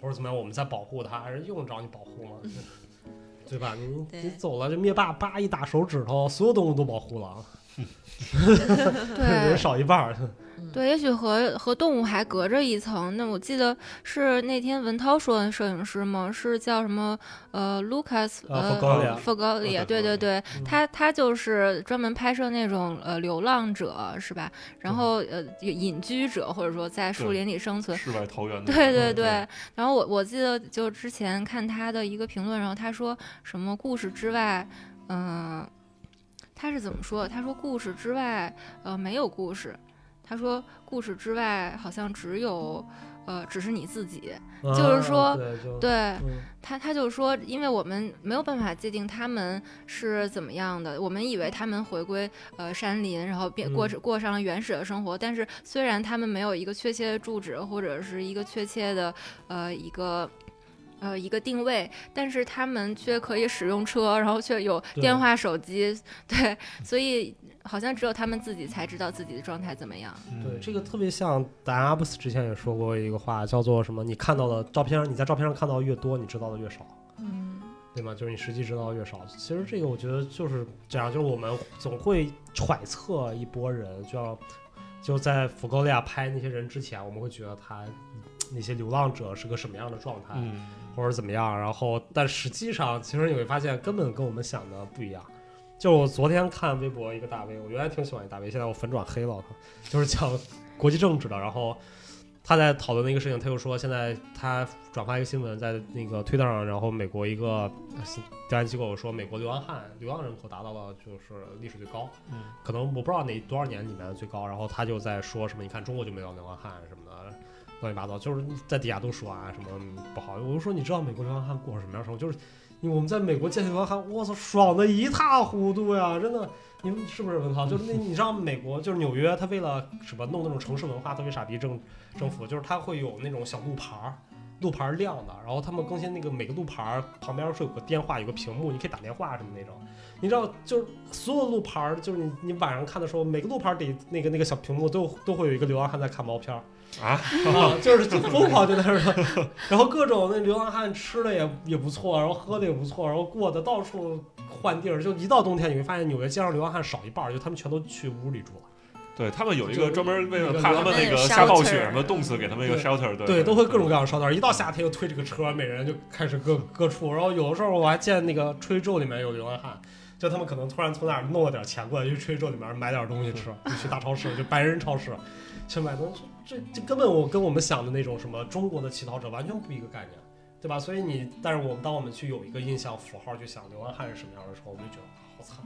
或者怎么样，我们在保护他，还是用得着你保护吗？对吧？你你走了，这灭霸叭一打手指头，所有动物都保护了，人对少一半儿。对，也许和和动物还隔着一层。那我记得是那天文涛说的摄影师吗？是叫什么？呃，Lucas 啊呃里，对对对，嗯他他就是专门拍摄那种呃流浪者是吧？然后呃隐居者或者说在树林里生存。世外桃源的。对对嗯对，然后我我记得就之前看他的一个评论，然后他说什么故事之外，嗯、他是怎么说？他说故事之外，呃，没有故事。他说故事之外好像只有，呃，只是你自己。就是说啊对，他，他就说，因为我们没有办法界定他们是怎么样的，我们以为他们回归呃山林，然后变过嗯过上了原始的生活，但是虽然他们没有一个确切的住址或者是一个确切的呃一个。呃，一个定位，但是他们却可以使用车，然后却有电话、手机，对，所以好像只有他们自己才知道自己的状态怎么样。嗯对，这个特别像达阿布斯之前也说过一个话，叫做什么？你看到的照片，你在照片上看到的越多，你知道的越少，嗯对吗？就是你实际知道的越少。其实这个我觉得就是这样，就是我们总会揣测一波人，就要就在福高利亚拍那些人之前，我们会觉得他那些流浪者是个什么样的状态，嗯，或者怎么样。然后，但实际上，其实你会发现根本跟我们想的不一样。就我昨天看微博一个大 V，我原来挺喜欢一大 V，现在我粉转黑了，就是讲国际政治的。然后他在讨论那个事情，他又说现在他转发一个新闻在那个推特上，然后美国一个呃调研机构说美国流浪汉流浪人口达到了就是历史最高，嗯，可能我不知道哪多少年里面的最高。然后他就在说什么，你看中国就没有流浪汉什么的。乱七八糟，就是在底下都说啊什么不好。我就说你知道美国流浪汉过什么样生活？就是我们在美国见流浪汉，我操，爽的一塌糊涂呀！真的，你们是不是文涛？就是那 你知道美国就是纽约，他为了什么弄那种城市文化特别傻逼政政府，就是他会有那种小路牌儿。路牌儿亮的，然后他们更新那个每个路牌儿旁边是有个电话，有个屏幕，你可以打电话什么那种。你知道，就是所有路牌儿，就是你你晚上看的时候，每个路牌儿底那个那个小屏幕都都会有一个流浪汉在看毛片儿啊啊，就是就疯狂就在那儿，然后各种那流浪汉吃的也也不错，然后喝的也不错，然后过的到处换地儿，就一到冬天你会发现纽约街上流浪汉少一半，就他们全都去屋里住了。对他们有一个专门为了怕他们那个下暴雪什么冻死，给他们一个 shelter，对对，都会各种各样的 shelter。一到夏天又推这个车，每人就开始各各处。然后有的时候我还见那个吹咒里面有流浪汉，就他们可能突然从哪儿弄了点钱过来，就去吹咒里面买点东西吃，就去大超市，就白人超市去买东西。这这根本我跟我们想的那种什么中国的乞讨者完全不一个概念，对吧？所以你，但是我们当我们去有一个印象符号去想流浪汉是什么样的时候，我们就觉得好惨，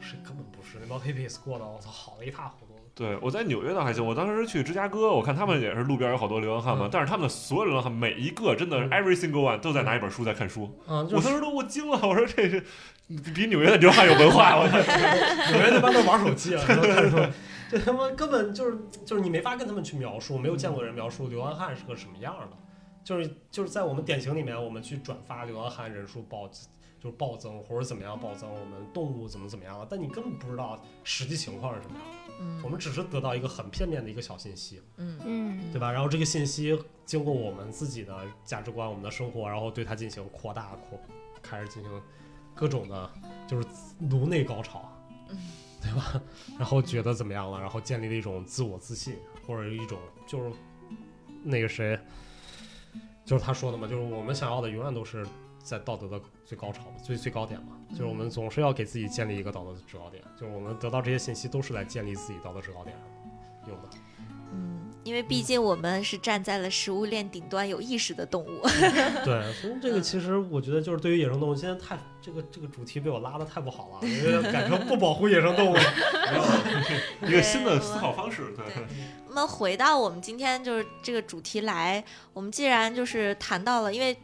是根本不是那帮 hippies 过的，我操，好的一塌糊涂。对，我在纽约倒还行。我当时去芝加哥，我看他们也是路边有好多流浪汉嘛，嗯但是他们的所有流浪汉每一个真的嗯 every single one 都在拿一本书在看书。嗯，就我当时都我惊了，我说这是比纽约的流浪汉有文化，我操！纽约那帮都玩手机啊，都在看出来？这他妈根本就是就是你没法跟他们去描述，没有见过人描述流浪汉是个什么样的。就是就是在我们典型里面，我们去转发流浪汉人数暴就是暴增或者怎么样暴增，我们动物怎么怎么样了，但你根本不知道实际情况是什么样的。嗯我们只是得到一个很片面的一个小信息，嗯嗯，对吧？然后这个信息经过我们自己的价值观、我们的生活，然后对它进行扩大、扩，开始进行各种的，就是颅内高潮，嗯对吧？然后觉得怎么样了？然后建立了一种自我自信，或者一种就是那个谁，就是他说的嘛，就是我们想要的永远都是在道德的最高潮、最最高点嘛，就是我们总是要给自己建立一个道德的制高点，就是我们得到这些信息都是来建立自己道德制高点上，有的。嗯，因为毕竟我们是站在了食物链顶端有意识的动物。对，所以这个其实我觉得就是对于野生动物，现在太这个这个主题被我拉的太不好了，我觉得改成不保护野生动物。一个新的思考方式，对。对那么回到我们今天就是这个主题来，我们既然就是谈到了，因为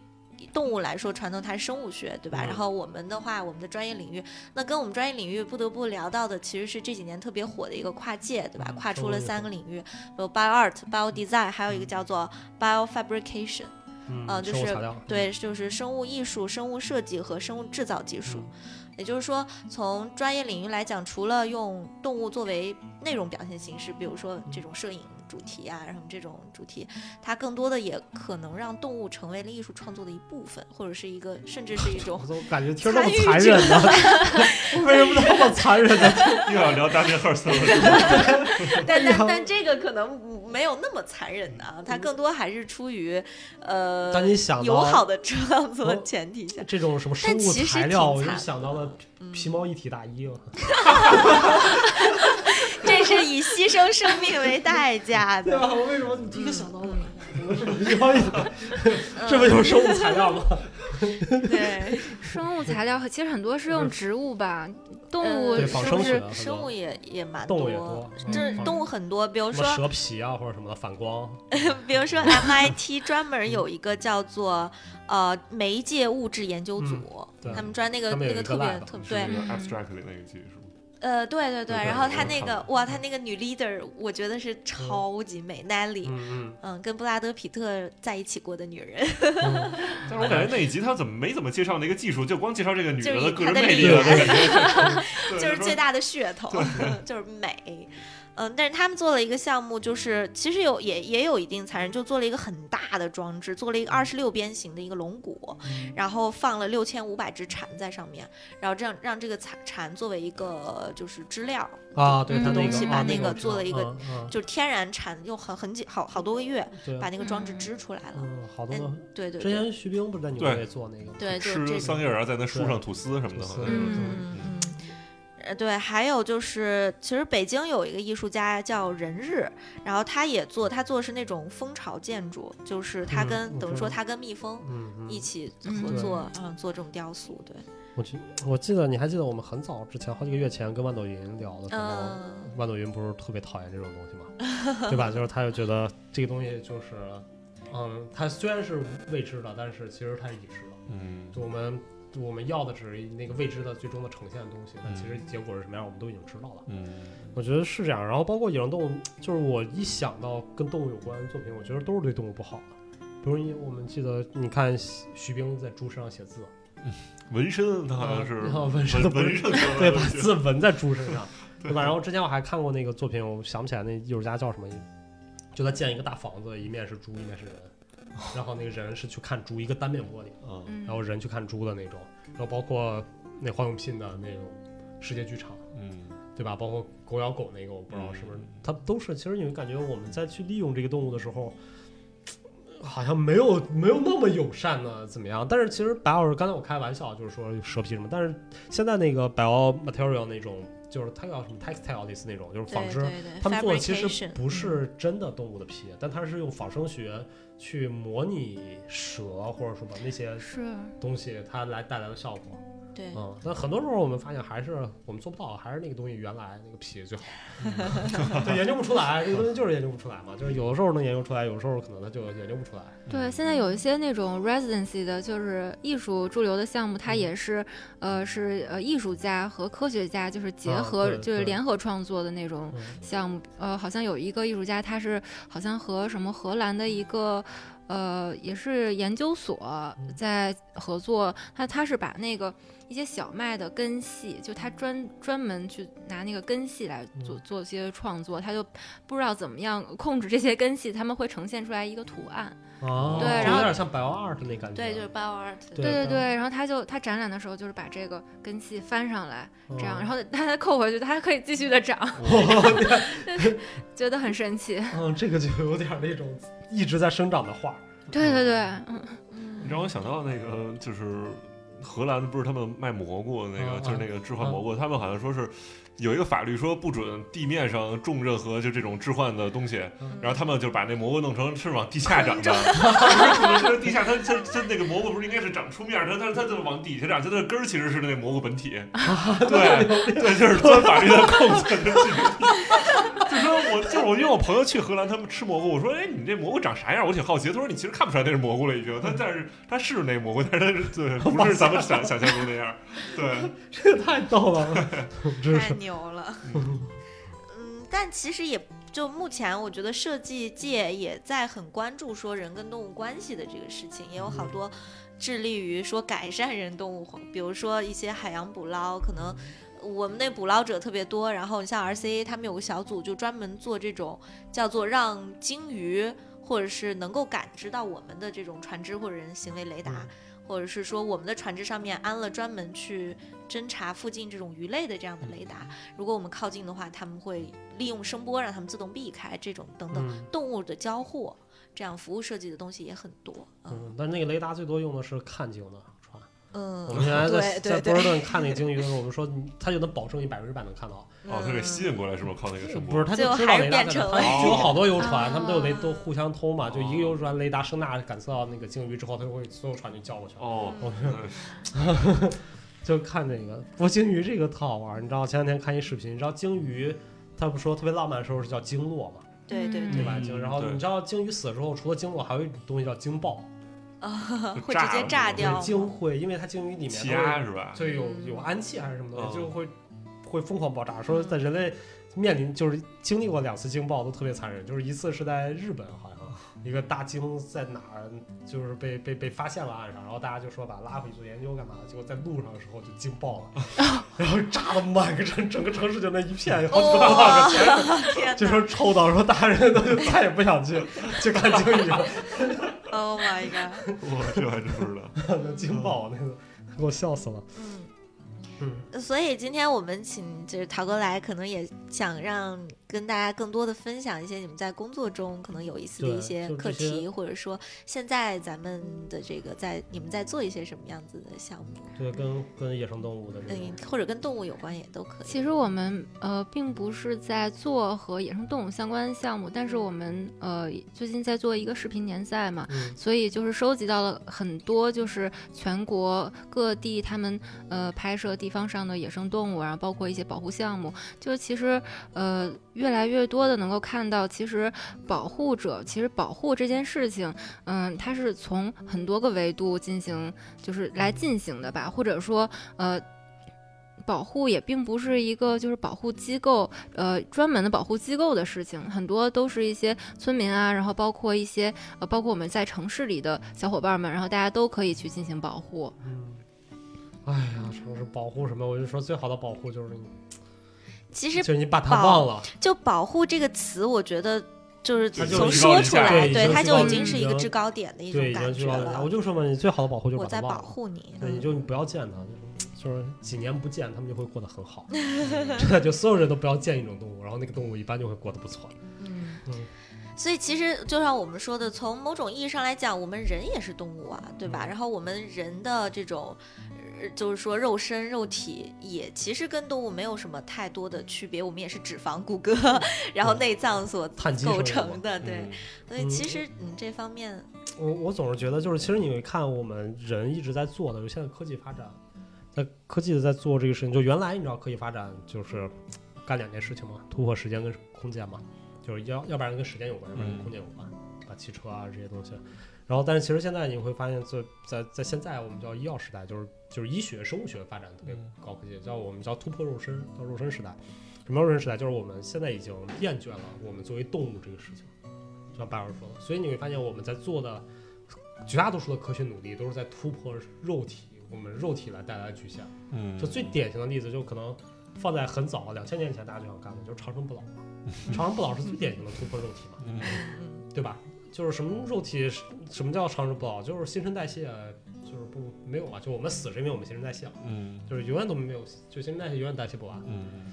动物来说，传统它是生物学，对吧？嗯然后我们的话，我们的专业领域，那跟我们专业领域不得不聊到的，其实是这几年特别火的一个跨界，对吧？嗯跨出了三个领域，有 bio art、bio design，还有一个叫做 bio fabrication，嗯呃就是。对，就是生物艺术、生物设计和生物制造技术。也就是说，从专业领域来讲，除了用动物作为内容表现形式，比如说这种摄影主题啊，然后这种主题，它更多的也可能让动物成为了艺术创作的一部分，或者是一个，甚至是一种 我感觉听着那么残忍呢？为什么那么残忍呢？又要聊 Damien Hirst 了，但但但这个可能没有那么残忍的啊，它更多还是出于呃当你想友好的创作哦前提下，这种什么生物但其实材料，我就想到了嗯皮毛一体大衣。我这是以牺牲生命为代价的。对吧？我为什么第一个想到的嗯怎么是皮毛一体？这不就是生物材料吗？对，生物材料其实很多是用植物吧，动物是不是？生物也也蛮动物也多，这嗯动物很多，比如说，蛇皮啊，或者什么的反光。比如说 MIT 专门有一个叫做呃媒介物质研究组他们专那个那个特别特对是那，个嗯 abstract 里那个技术。呃对对对，然后他那个哇，他那个女 leader 我觉得是超级美，Nelly，嗯嗯，跟布拉德皮特在一起过的女人，但是我感觉那一集他怎么没怎么介绍那个技术，就光介绍这个女人的个人魅力 就是最大的噱头，就是美。嗯，但是他们做了一个项目，就是其实有也也有一定残忍，就做了一个很大的装置，做了一个二十六边形的一个龙骨，然后放了六千五百只蝉在上面，然后这样让这个蝉蝉作为一个就是织料，啊，对嗯他那东西把那个做了一个就是天然蝉，用很很几好好多个月把那个装置嗯织出来了。嗯，好多。对对对之前徐冰不是在纽对约做那个吗？对，吃桑叶儿，然后在那树上吐丝什么的。嗯。呃，对，还有就是，其实北京有一个艺术家叫任日，然后他也做，他做的是那种蜂巢建筑，就是他嗯跟、等于说他跟蜜蜂嗯嗯。一起嗯。合作，嗯，做这种雕塑，对，我记我记得你还记得我们很早之前好几个月前跟万朵云聊的时候，嗯，豌豆云不是特别讨厌这种东西嘛，对吧？就是他就觉得这个东西就是，嗯，它虽然是未知的，但是其实它是已知的。嗯。就我们我们要的只是那个未知的最终的呈现的东西，但其实结果是什么样，我们都已经知道了。嗯我觉得是这样。然后包括野生动物，就是我一想到跟动物有关的作品，我觉得都是对动物不好的。比如你我们记得，你看徐冰在猪身上写字，纹身，他好像是纹身的纹身对，把字纹在猪身上，对吧？然后之前我还看过那个作品，我想不起来那艺术家叫什么，就他建一个大房子，一面是猪，一面是人，然后那个人是去看猪，一个单面玻璃，嗯嗯然后人去看猪的那种，然后包括那黄永聘的那种世界剧场，嗯对吧？包括狗咬狗那个，我不知道是不是嗯，它都是。其实你会感觉我们在去利用这个动物的时候，好像没有没有那么友善呢，怎么样？但是其实白老师刚才我开玩笑就是说蛇皮什么，但是现在那个 bio material 那种，就是它叫什么 textile 类似那种，就是纺织。他们做的其实不是真的动物的皮，但它是用仿生学去模拟蛇或者说把那些是东西它来带来的效果。对，嗯，但很多时候我们发现还是我们做不到，还是那个东西原来那个皮最好。对，研究不出来，这个东西就是研究不出来嘛。就是有的时候能研究出来，有的时候可能它就研究不出来。对，现在有一些那种 residency 的，就是艺术驻留的项目，它嗯也是，呃，是呃艺术家和科学家就是结啊合，就是联合创作的那种嗯项目。呃，好像有一个艺术家，他是好像和什么荷兰的一个。呃，也是研究所嗯在合作，他他是把那个一些小麦的根系，就他专专门去拿那个根系来做嗯做一些创作，他就不知道怎么样控制这些根系，他们会呈现出来一个图案。哦，对然后有点像 bio art 那感觉。对，就是 bio art，对对对对，然后他就他展览的时候就是把这个根系翻上来，这样，嗯然后他再扣回去，它还可以继续的长，觉得很神奇。嗯，这个就有点那种一直在生长的画。对对对，嗯，嗯你让我想到那个就是荷兰不是他们卖蘑菇那个，啊就是那个置换蘑菇，他们好像说是有一个法律说不准地面上种任何就这种置换的东西，然后他们就把那蘑菇弄成是往地下长的，不 是就是地下它它它那个蘑菇不是应该是长出面儿，它它它就往底下长，它的根儿其实是那蘑菇本体，对对，就是钻法律的空子。就说我就是我，因为我朋友去荷兰，他们吃蘑菇，我说，哎，你这蘑菇长啥样？我挺好奇。他说，你其实看不出来那是蘑菇了，已经。他但是他是那蘑菇，但是它是对，不是咱们想想象中那样。对，这个太逗了，真太是。牛了。嗯，但其实也就目前，我觉得设计界也在很关注说人跟动物关系的这个事情，也有好多致力于说改善人动物，比如说一些海洋捕捞，可能。我们那捕捞者特别多，然后像 RCA 他们有个小组就专门做这种叫做让鲸鱼或者是能够感知到我们的这种船只或者人行为雷达，嗯或者是说我们的船只上面安了专门去侦查附近这种鱼类的这样的雷达。如果我们靠近的话，他们会利用声波让他们自动避开这种等等嗯动物的交互，这样服务设计的东西也很多。嗯嗯，但那个雷达最多用的是看景的船。嗯，我们原来在在波士顿看那个鲸鱼的时候，我们说你它就能保证你百分之百能看到。哦，他给吸引过来是吗？靠那个声波。不是，他就知道雷达在哪。变成了就有好多游船，他们都有雷啊都互相通嘛，就一个哦游船雷达声呐感测到那个鲸鱼之后，它就会所有船就叫过去了。哦，就看这个，不过鲸鱼这个特好玩，你知道前两天看一视频，你知道鲸鱼，他不说特别浪漫的时候是叫鲸落嘛，对对对对吧？嗯鲸，然后你知道鲸鱼死了之后，除了鲸落，还有一种东西叫鲸爆，啊，会直接炸掉。鲸会，因为它鲸鱼里面气都压是吧？就有嗯有氨气还是什么东哦西，就会会疯狂爆炸。说在人类面临就是经历过两次鲸爆都特别残忍，就是一次是在日本好像一个大鲸在哪儿就是被被被发现了岸上，然后大家就说把它拉回去做研究干嘛？结果在路上的时候就惊爆了，然后炸了满个城，整个城市就那一片好几个哇个钱。就说 臭到说大人都就再也不想去去看鲸鱼了！Oh my god！哇，这还真不知道。那鲸爆那个给我笑死了。嗯。嗯所以今天我们请就是陶哥来，可能也想让跟大家更多的分享一些你们在工作中可能有意思的一些课题，或者说现在咱们的这个在你们在做一些什么样子的项目，对，跟跟野生动物的嗯，或者跟动物有关也都可以。其实我们呃并不是在做和野生动物相关的项目，但是我们呃最近在做一个视频年赛嘛，嗯所以就是收集到了很多就是全国各地他们呃拍摄地方上的野生动物，然后包括一些保护项目，就是其实呃越来越多的能够看到，其实保护者其实保护这件事情，嗯、它是从很多个维度进行就是来进行的吧，或者说呃。保护也并不是一个就是保护机构，呃，专门的保护机构的事情，很多都是一些村民啊，然后包括一些呃，包括我们在城市里的小伙伴们，然后大家都可以去进行保护。嗯，哎呀，城市保护什么？我就说最好的保护就是你，其实就是你把它忘了，就保护这个词，我觉得就是从说出来，对已对，经居高它就已经是一个制高点的一种对，已感觉了。我。就说嘛，你最好的保护就是我在。保护你，对，你嗯就你不要见它，就是就是几年不见，他们就会过得很好。真的，就所有人都不要见一种动物，然后那个动物一般就会过得不错。嗯嗯所以其实就像我们说的，从某种意义上来讲，我们人也是动物啊，对吧？嗯然后我们人的这种，呃就是说肉身肉体也其实跟动物没有什么太多的区别，我们也是脂肪、骨骼，然后内脏所构成的，对。嗯所以其实嗯这方面，我我总是觉得，就是其实你会看我们人一直在做的，就现在科技发展，在科技的在做这个事情。就原来你知道科技发展就是干两件事情嘛，突破时间跟空间嘛，就是要要不然跟时间有关，要不然跟嗯空间有关，对吧？汽车啊这些东西。然后，但是其实现在你会发现在，在在现在我们叫医药时代，就是就是医学生物学发展特别嗯高科技，叫我们叫突破肉身，叫肉身时代。什么叫肉身时代？就是我们现在已经厌倦了我们作为动物这个事情，就像白老师说的，所以你会发现我们在做的绝大多数的科学努力都是在突破肉体，我们肉体来带来的局限。嗯，就最典型的例子，就可能放在很早两千年前大家就想干的，就是长生不老嘛。长生不老是最典型的突破肉体嘛，对吧？就是什么肉体，什么叫长生不老？就是新陈代谢就是不没有嘛，就我们死是因为我们新陈代谢了，嗯就是永远都没有，就新陈代谢永远代谢不完。嗯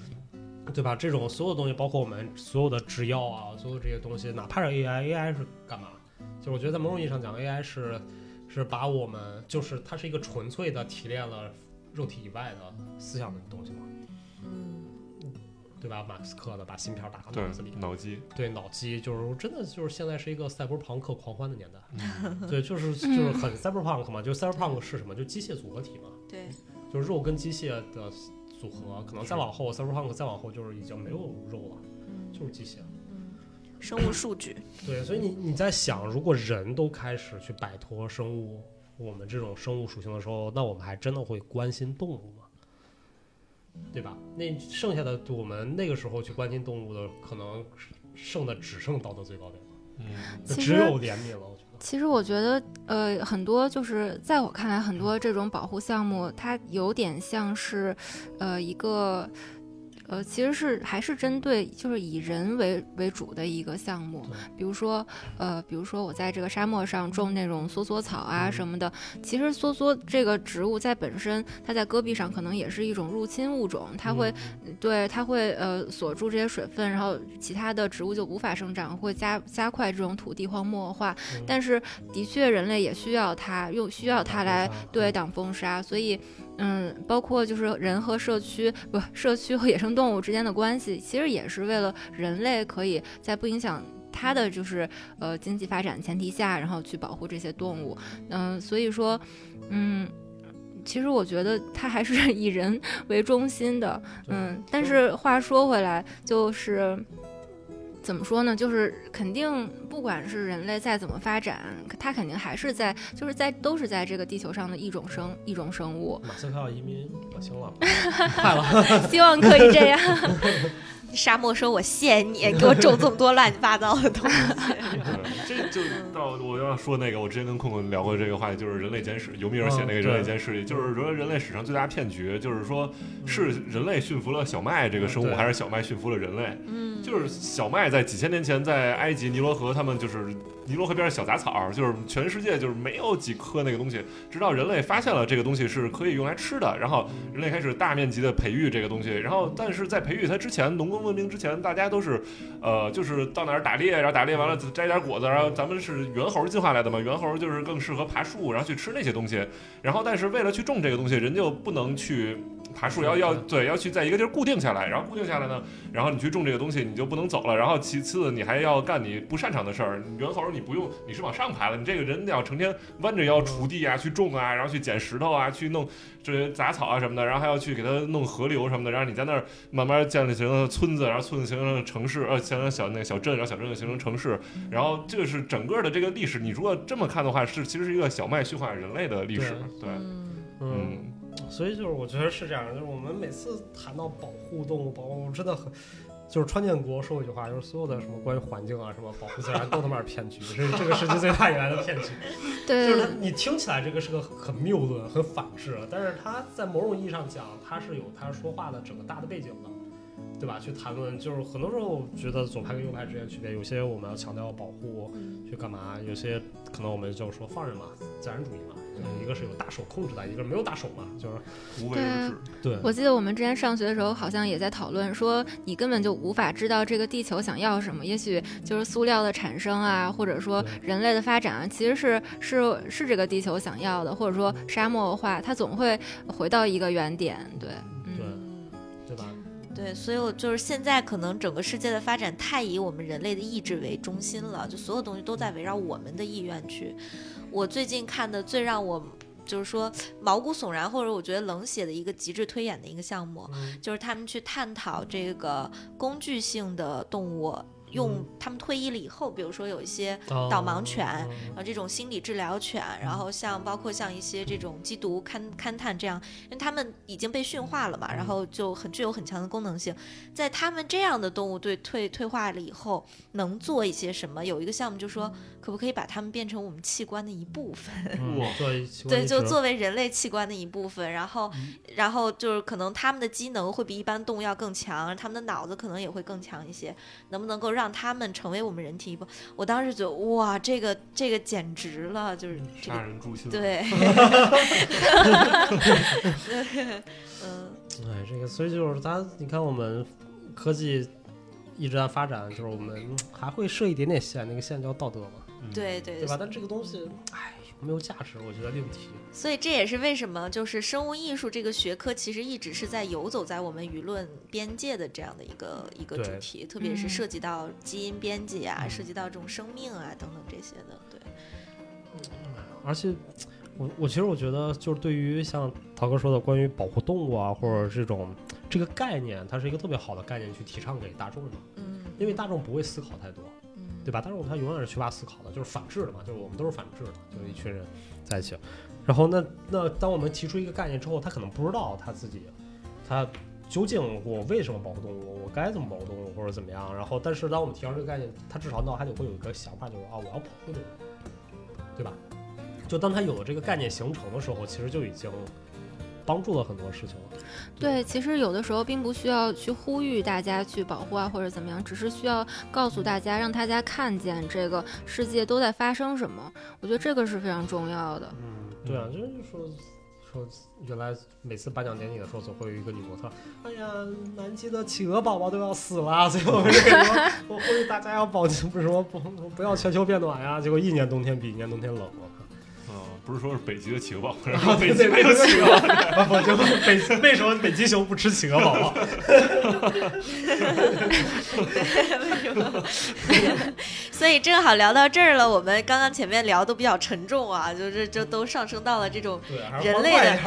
对吧？这种所有东西，包括我们所有的制药啊，所有这些东西，哪怕是 AI，AI 是干嘛？就是我觉得在某种意义上讲，AI 是是把我们，就是它是一个纯粹的提炼了肉体以外的思想的东西嘛，嗯对吧？马斯克的把芯片打到脑子里，脑机，对脑机，就是真的就是现在是一个赛博朋克狂欢的年代，嗯 对，就是 就是很 cyberpunk 嘛，就 cyberpunk 是什么？就机械组合体嘛，对，就是肉跟机械的组合，可能再往后 cyberpunk 再往后就是已经没有肉了，嗯就是机械。嗯，生物数据，对，所以你你在想，如果人都开始去摆脱生物我们这种生物属性的时候，那我们还真的会关心动物吗？对吧？那剩下的我们那个时候去关心动物的，可能剩的只剩道德最高点了，嗯就只有怜悯了。我觉得，其实我觉得，呃，很多就是在我看来，很多这种保护项目，它有点像是，呃，一个，呃，其实是还是针对就是以人为为主的一个项目。比如说，呃，比如说我在这个沙漠上种那种梭梭草啊嗯什么的，其实梭梭这个植物在本身，它在戈壁上可能也是一种入侵物种，它会嗯对，它会呃锁住这些水分，然后其他的植物就无法生长，会加加快这种土地荒漠化。嗯但是的确，人类也需要它，用需要它来对挡风沙，所以。嗯，包括就是人和社区不社区和野生动物之间的关系，其实也是为了人类可以在不影响它的就是呃经济发展前提下，然后去保护这些动物。嗯，所以说，嗯，其实我觉得它还是 以人为中心的。嗯，但是话说回来，就是怎么说呢？就是肯定，不管是人类再怎么发展，它肯定还是在，就是在都是在这个地球上的一种生一种生物。马斯克要移民火星了，快了。希望可以这样。沙漠说：“我谢你，给我种这么多乱七八糟的东西。对，这就到我要说那个，我之前跟困困聊过这个话题，就是《人类简史》，尤米尔写那个《人类简史》里，就是说人类史上最大骗局，就是说是人类驯服了小麦这个生物，对还是小麦驯服了人类？”嗯，就是小麦在几千年前在埃及尼罗河他们就是尼罗河边的小杂草，就是全世界就是没有几棵那个东西，直到人类发现了这个东西是可以用来吃的，然后人类开始大面积的培育这个东西，然后但是在培育它之前，农耕文明之前，大家都是，呃，就是到哪儿打猎，然后打猎完了摘点果子，然后咱们是猿猴进化来的嘛，猿猴就是更适合爬树，然后去吃那些东西，然后但是为了去种这个东西，人就不能去。爬树要要对要去在一个地儿固定下来，然后固定下来呢，然后你去种这个东西，你就不能走了。然后其次你还要干你不擅长的事儿。猿猴你不用，你是往上爬了，你这个人要成天弯着腰锄地啊，去种啊，然后去捡石头啊，去弄这些杂草啊什么的，然后还要去给它弄河流什么的，然后你在那儿慢慢建立形成村子，然后村子形成城市，呃，形成小那个小镇，然后小镇又形成城市，然后这个是整个的这个历史。你如果这么看的话，是其实是一个小麦驯化人类的历史，对，嗯。所以就是我觉得是这样，就是我们每次谈到保护动物，保护真的很，就是川建国说过一句话，就是所有的什么关于环境啊，什么保护自然都他妈是骗局，这是这个世纪最大以来的骗局。对，就是你听起来这个是个很谬论、很反智，但是他在某种意义上讲，他是有他说话的整个大的背景的，对吧？去谈论就是很多时候觉得左派跟右派之间区别，有些我们要强调保护，去干嘛？有些可能我们就是说放任嘛，自然主义嘛。一个是有大手控制的，一个没有大手嘛，就是无为而治。对，我记得我们之前上学的时候，好像也在讨论说，你根本就无法知道这个地球想要什么。也许就是塑料的产生啊，或者说人类的发展，啊其实是是是这个地球想要的，或者说沙漠化，它总会回到一个原点。对，嗯，对吧？对，所以我就是现在可能整个世界的发展太以我们人类的意志为中心了，就所有东西都在围绕我们的意愿去。我最近看的最让我就是说毛骨悚然，或者我觉得冷血的一个极致推演的一个项目，就是他们去探讨这个工具性的动物。用他们退役了以后，比如说有一些导盲犬，然后这种心理治疗犬，然后像包括像一些这种缉毒勘勘探这样，因为他们已经被驯化了嘛，然后就很具有很强的功能性。在他们这样的动物对退退化了以后，能做一些什么？有一个项目就说，可不可以把它们变成我们器官的一部分？对，就作为人类器官的一部分。然后，然后就是可能它们的机能会比一般动物要更强，它们的脑子可能也会更强一些。能不能够让？让他们成为我们人体一部分，我当时觉得哇，这个这个简直了，就是杀人诛心。对，嗯，哎，这个所以就是咱，你看我们科技一直在发展，就是我们还会设一点点线，那个线叫道德嘛，对对，对吧？但这个东西，哎。没有价值，我觉得另提。所以这也是为什么，就是生物艺术这个学科其实一直是在游走在我们舆论边界的这样的一个一个主题，特别是涉及到基因编辑啊，涉及到这种生命啊等等这些的。对。而且，我我其实我觉得，就是对于像陶哥说的关于保护动物啊，或者这种这个概念，它是一个特别好的概念去提倡给大众的。嗯。因为大众不会思考太多。对吧？但是我们他永远是缺乏思考的，就是反制的嘛，就是我们都是反制的，就是一群人在一起。然后那那当我们提出一个概念之后，他可能不知道他自己，他究竟我为什么保护动物，我该怎么保护动物或者怎么样。然后但是当我们提上这个概念，他至少脑海里会有一个想法，就是啊，我要保护动物，对吧？就当他有了这个概念形成的时候，其实就已经。帮助了很多事情了。对，其实有的时候并不需要去呼吁大家去保护啊，或者怎么样，只是需要告诉大家，让大家看见这个世界都在发生什么。我觉得这个是非常重要的。嗯，对啊，就是说说原来每次颁奖典礼的时候，总会有一个女模特，哎呀，南极的企鹅宝宝都要死了，最后这个我呼吁大家要保，不是说不不要全球变暖呀，结果一年冬天比一年冬天冷了。不是说是北极的企鹅宝，然后北极没有企鹅，我就北为什么北极熊不吃企鹅宝宝？为什么？所以正好聊到这儿了。我们刚刚前面聊都比较沉重啊，就是就都上升到了这种人类的。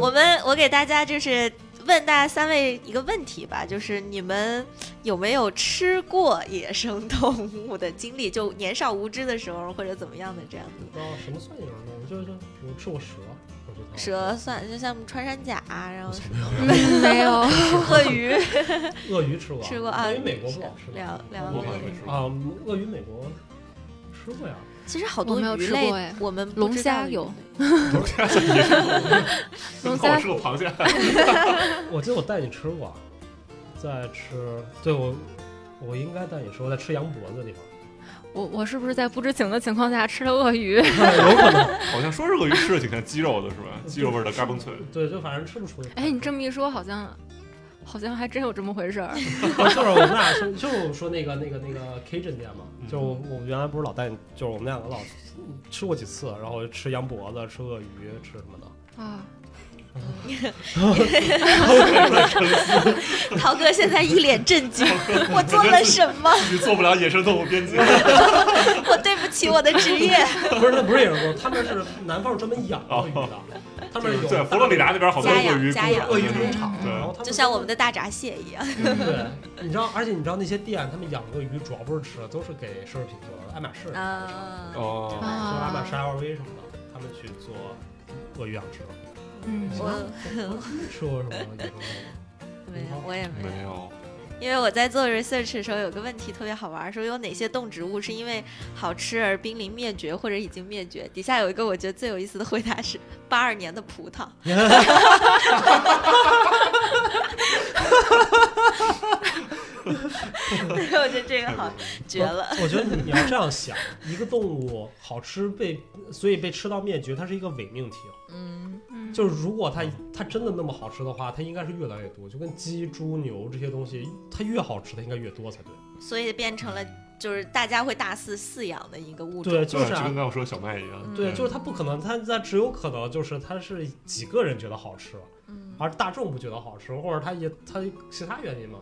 我们我给大家就是。问大家三位一个问题吧，就是你们有没有吃过野生动物的经历？就年少无知的时候，或者怎么样的这样子？哦，什么算野生动物？就是我吃过蛇，蛇算，就像穿山甲，然后 没有鳄鱼，鳄鱼吃过，吃过啊。鳄鱼美国不好吃，两两个啊，鳄鱼美国吃过呀。其实好多鱼类，我 们龙虾有，龙虾是龙虾吃过螃蟹。我记得我带你吃过，在吃，对我，我应该带你吃过，在吃羊脖子的地方。我我是不是在不知情的情况下吃了鳄鱼？有可能。好像说是鳄鱼吃的挺像鸡肉的，是吧？鸡肉味儿的嘎嘣脆。对，就反正吃不出来。哎，你这么一说，好像好像还真有这么回事儿。就是我们俩说，就是我说那个那个那个 Cajun 店嘛，嗯就我们原来不是老带你，就是我们两个老吃过几次，然后吃羊脖子、吃鳄鱼、吃什么的。啊，陶哥现在一脸震惊，我做了什么？你做不了野生动物编辑。我对不起我的职业。不是，那不是野生动物，他们是南方专门养鳄鱼的，他们有对，佛罗里达那边好多家鳄鱼，养家养鳄鱼农场，对然后他们就像我们的大闸蟹一样，对，你知道，而且你知道那些店，他们养鳄鱼主要不是吃的，都是给奢侈品做的，爱马仕，就是啊，哦，爱马仕、LV 什么的，他们去做鳄鱼养殖。嗯，我 说什么？没有，我也没有。没有，因为我在做 research 的时候，有个问题特别好玩，说有哪些动植物是因为好吃而濒临灭绝或者已经灭绝。底下有一个我觉得最有意思的回答是 八二年的葡萄。我觉得这个好绝了。我觉得你要这样想，一个动物好吃被，所以被吃到灭绝，它是一个伪命题。嗯，嗯就是如果它它真的那么好吃的话，它应该是越来越多，就跟鸡、猪、牛这些东西，它越好吃，它应该越多才对。所以变成了就是大家会大肆饲养的一个物种。对，就是啊就跟，刚我说的小麦一样。对，就是它不可能，它它只有可能就是它是几个人觉得好吃，嗯，而大众不觉得好吃，或者它也它其他原因嘛，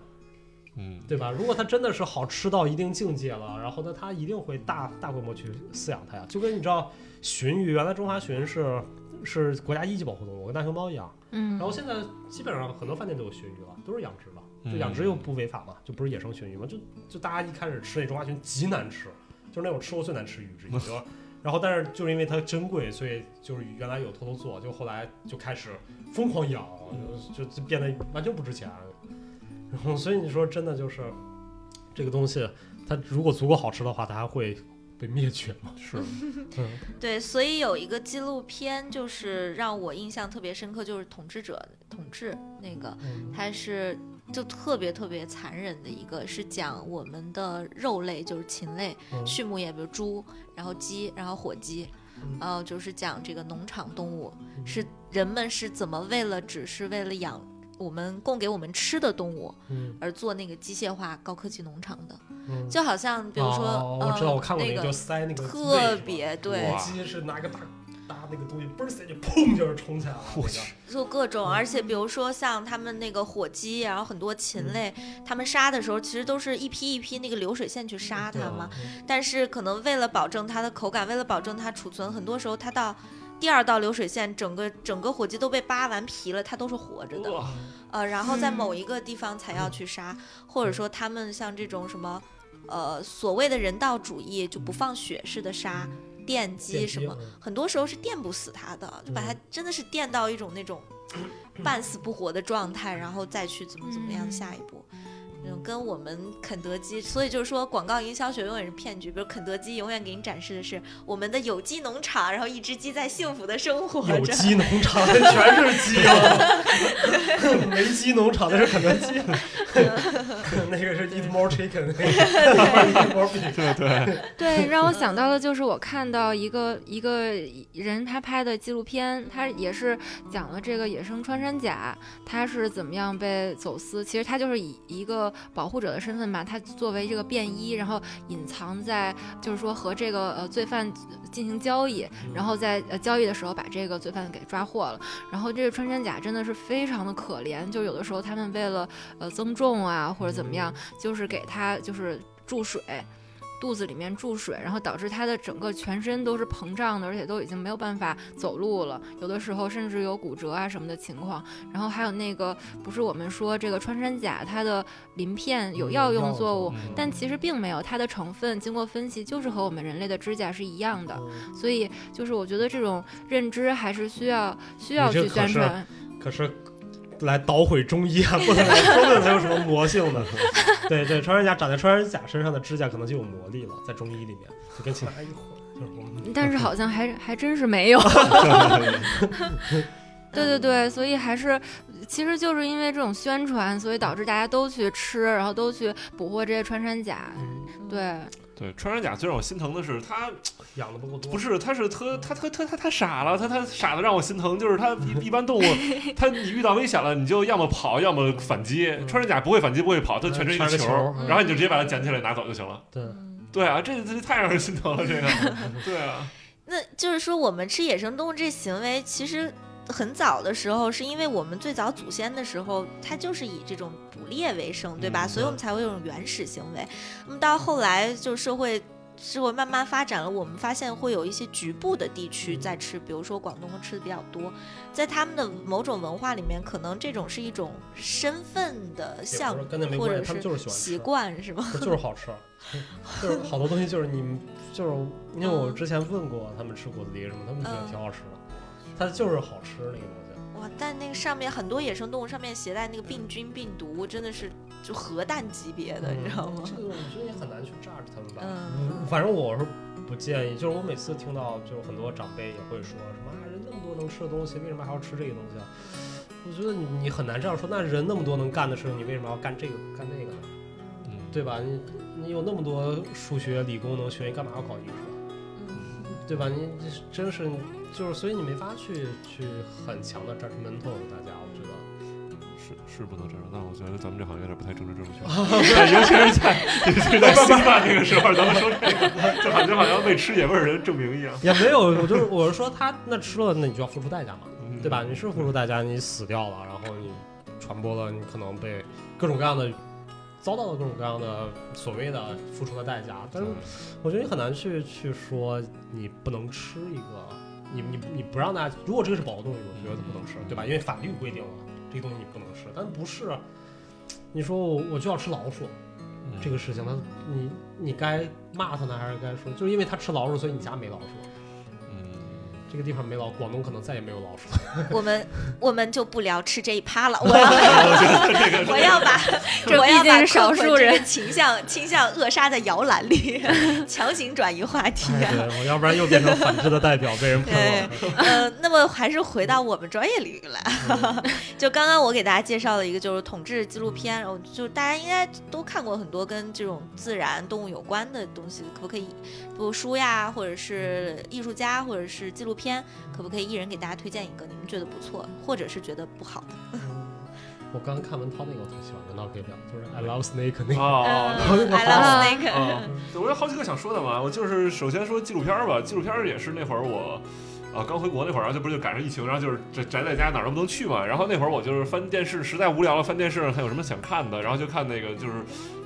嗯，对吧？如果它真的是好吃到一定境界了，然后呢，它一定会大大规模去饲养它呀。就跟你知道鲟鱼，原来中华鲟是是国家一级保护动物，跟大熊猫一样。嗯，然后现在基本上很多饭店都有鲟鱼了，都是养殖的，嗯就养殖又不违法嘛，就不是野生鲟鱼嘛，就就大家一开始吃那中华鲟极难吃，就是那种吃过最难吃鱼之一。就然后但是就是因为它珍贵，所以就是原来有偷偷做，就后来就开始疯狂养，就就变得完全不值钱。然 后所以你说真的就是这个东西，它如果足够好吃的话，它还会被灭绝吗？是，嗯。对，所以有一个纪录片，就是让我印象特别深刻，就是统治者统治那个，嗯。它是就特别特别残忍的一个，是讲我们的肉类，就是禽类、嗯。畜牧业，比如猪，然后鸡，然后火鸡，嗯。然后就是讲这个农场动物嗯。是人们是怎么为了只是为了养我们供给我们吃的动物嗯而做那个机械化高科技农场的，嗯，就好像比如说，哦我知道，呃我看过那个，就塞那个特别对火，鸡是拿个大大那个东西，嘣儿塞就砰就是冲起来了。我去做各种，而且比如说像他们那个火鸡，然后很多禽类，他们杀的时候其实都是一批一批那个流水线去杀它嘛。但是可能为了保证它的口感，为了保证它储存，很多时候它到第二道流水线，整个整个火鸡都被扒完皮了，它都是活着的。呃，然后在嗯某一个地方才要去杀，或者说他们像这种什么，呃，所谓的人道主义就不放血似的杀电击什么，嗯很多时候是电不死它的，就把它真的是电到一种那种 半死不活的状态，然后再去怎么怎么样嗯下一步。那种跟我们肯德基，所以就是说广告营销学永远是骗局。比如肯德基永远给你展示的是我们的有机农场，然后一只鸡在幸福的生活有。机农场那全是鸡啊，没鸡农场那是肯德基，那个是 Eat More Chicken，那个 Eat More Beef。对对，对，让我想到的就是我看到一个一个人他拍的纪录片，他也是讲了这个野生穿山甲，它是怎么样被走私。其实它就是以一个保护者的身份吧，他作为这个便衣，然后隐藏在就是说和这个呃罪犯进行交易，然后在呃交易的时候把这个罪犯给抓获了。然后这个穿山甲真的是非常的可怜，就有的时候他们为了呃增重啊或者怎么样，就是给他就是注水。肚子里面注水，然后导致它的整个全身都是膨胀的，而且都已经没有办法走路了，有的时候甚至有骨折啊什么的情况。然后还有那个，不是我们说这个穿山甲它的鳞片有药用作物，嗯但其实并没有，它的成分经过分析就是和我们人类的指甲是一样的。嗯所以就是我觉得这种认知还是需要需要去宣传。可是来捣毁中医啊，不能来说明它有什么魔性的。对对，穿山甲长在穿山甲身上的指甲可能就有魔力了，在中医里面就跟其他一混，就是我们。但是好像还还真是没有。对对对，所以还是，其实就是因为这种宣传，所以导致大家都去吃，然后都去捕获这些穿山甲。嗯对，对，穿山甲最让我心疼的是他 养的不够多，不是，他是特他他他他他傻了，他他傻的让我心疼，就是他一 一般动物，他你遇到危险了，你就要么跑，要么反击。嗯穿山甲不会反击，不会跑，它全是一个球然后你就直接把它捡起来拿走就行了。对，嗯对啊，这这太让人心疼了，这个。对啊，那就是说，我们吃野生动物这行为，其实很早的时候，是因为我们最早祖先的时候，它就是以这种捕猎为生，对吧？嗯所以我们才会有这种原始行为。那么到后来，就社会。社会慢慢发展了，我们发现会有一些局部的地区在吃，比如说广东吃的比较多，在他们的某种文化里面，可能这种是一种身份的也象不是跟那没关系，他或者是习，惯，是吗？就是好吃，就是好多东西就是你们就是因为我之前问过他们吃果子狸什么，他们觉得嗯挺好吃的，它就是好吃那个东西。哇，但那个上面很多野生动物上面携带那个病菌病毒，真的是就核弹级别的，你知道吗？这个我觉得也很难去 judge 他们吧。嗯反正我是不建议，就是我每次听到，就是很多长辈也会说什么啊，人那么多能吃的东西，为什么还要吃这个东西啊？我觉得你你很难这样说。那人那么多能干的事情，你为什么要干这个干那个呢？嗯，对吧？你你有那么多数学、理工能学，你干嘛要搞艺术对吧？你这真是就是，所以你没法去去很强的 judgmental 大家，我觉得。是是不能这样，但我觉得咱们这行有点不太政治正确，对，尤其是在尤其是在兴办那个时候，咱们说这个，就感觉好像为吃野味儿人证明一样，也没有，我就是我是说他那吃了，那你就要付出代价嘛。嗯对吧？你是付出代价，你死掉了，然后你传播了，你可能被各种各样的遭到了各种各样的所谓的付出的代价。但是我觉得你很难去去说你不能吃一个，你你你不让大家，如果这个是保护动物，我觉得不能吃，对吧？因为法律规定了这个东西你不能吃，但不是。你说我我就要吃老鼠嗯这个事情，他你你该骂他呢，还是该说，就是因为他吃老鼠，所以你家没老鼠，嗯，这个地方没老，广东可能再也没有老鼠。我们我们就不聊吃这一趴了，我要我要 把这我要把毕竟是少数人倾向倾向扼杀在摇篮里，强行转移话题。哎，对，我要不然又变成反制的代表，被人喷对了。呃，那么还是回到我们专业领域来。就刚刚我给大家介绍了一个就是统治纪录片，然后就大家应该都看过很多跟这种自然动物有关的东西，可不可以，比如书呀，或者是艺术家，或者是纪录片，可不可以一人给大家推荐一个你们觉得不错，或者是觉得不好的？我刚刚看文涛那个，我特喜欢，文涛可以聊，就是 I love snake 那个。哦，嗯那个 I love snake。啊，对，我有好几个想说的嘛。我就是首先说纪录片吧，纪录片也是那会儿我。啊，刚回国那会儿，然后就不是就赶上疫情，然后就是宅宅在家哪儿都不能去嘛。然后那会儿我就是翻电视，实在无聊了，翻电视上看有什么想看的，然后就看那个就是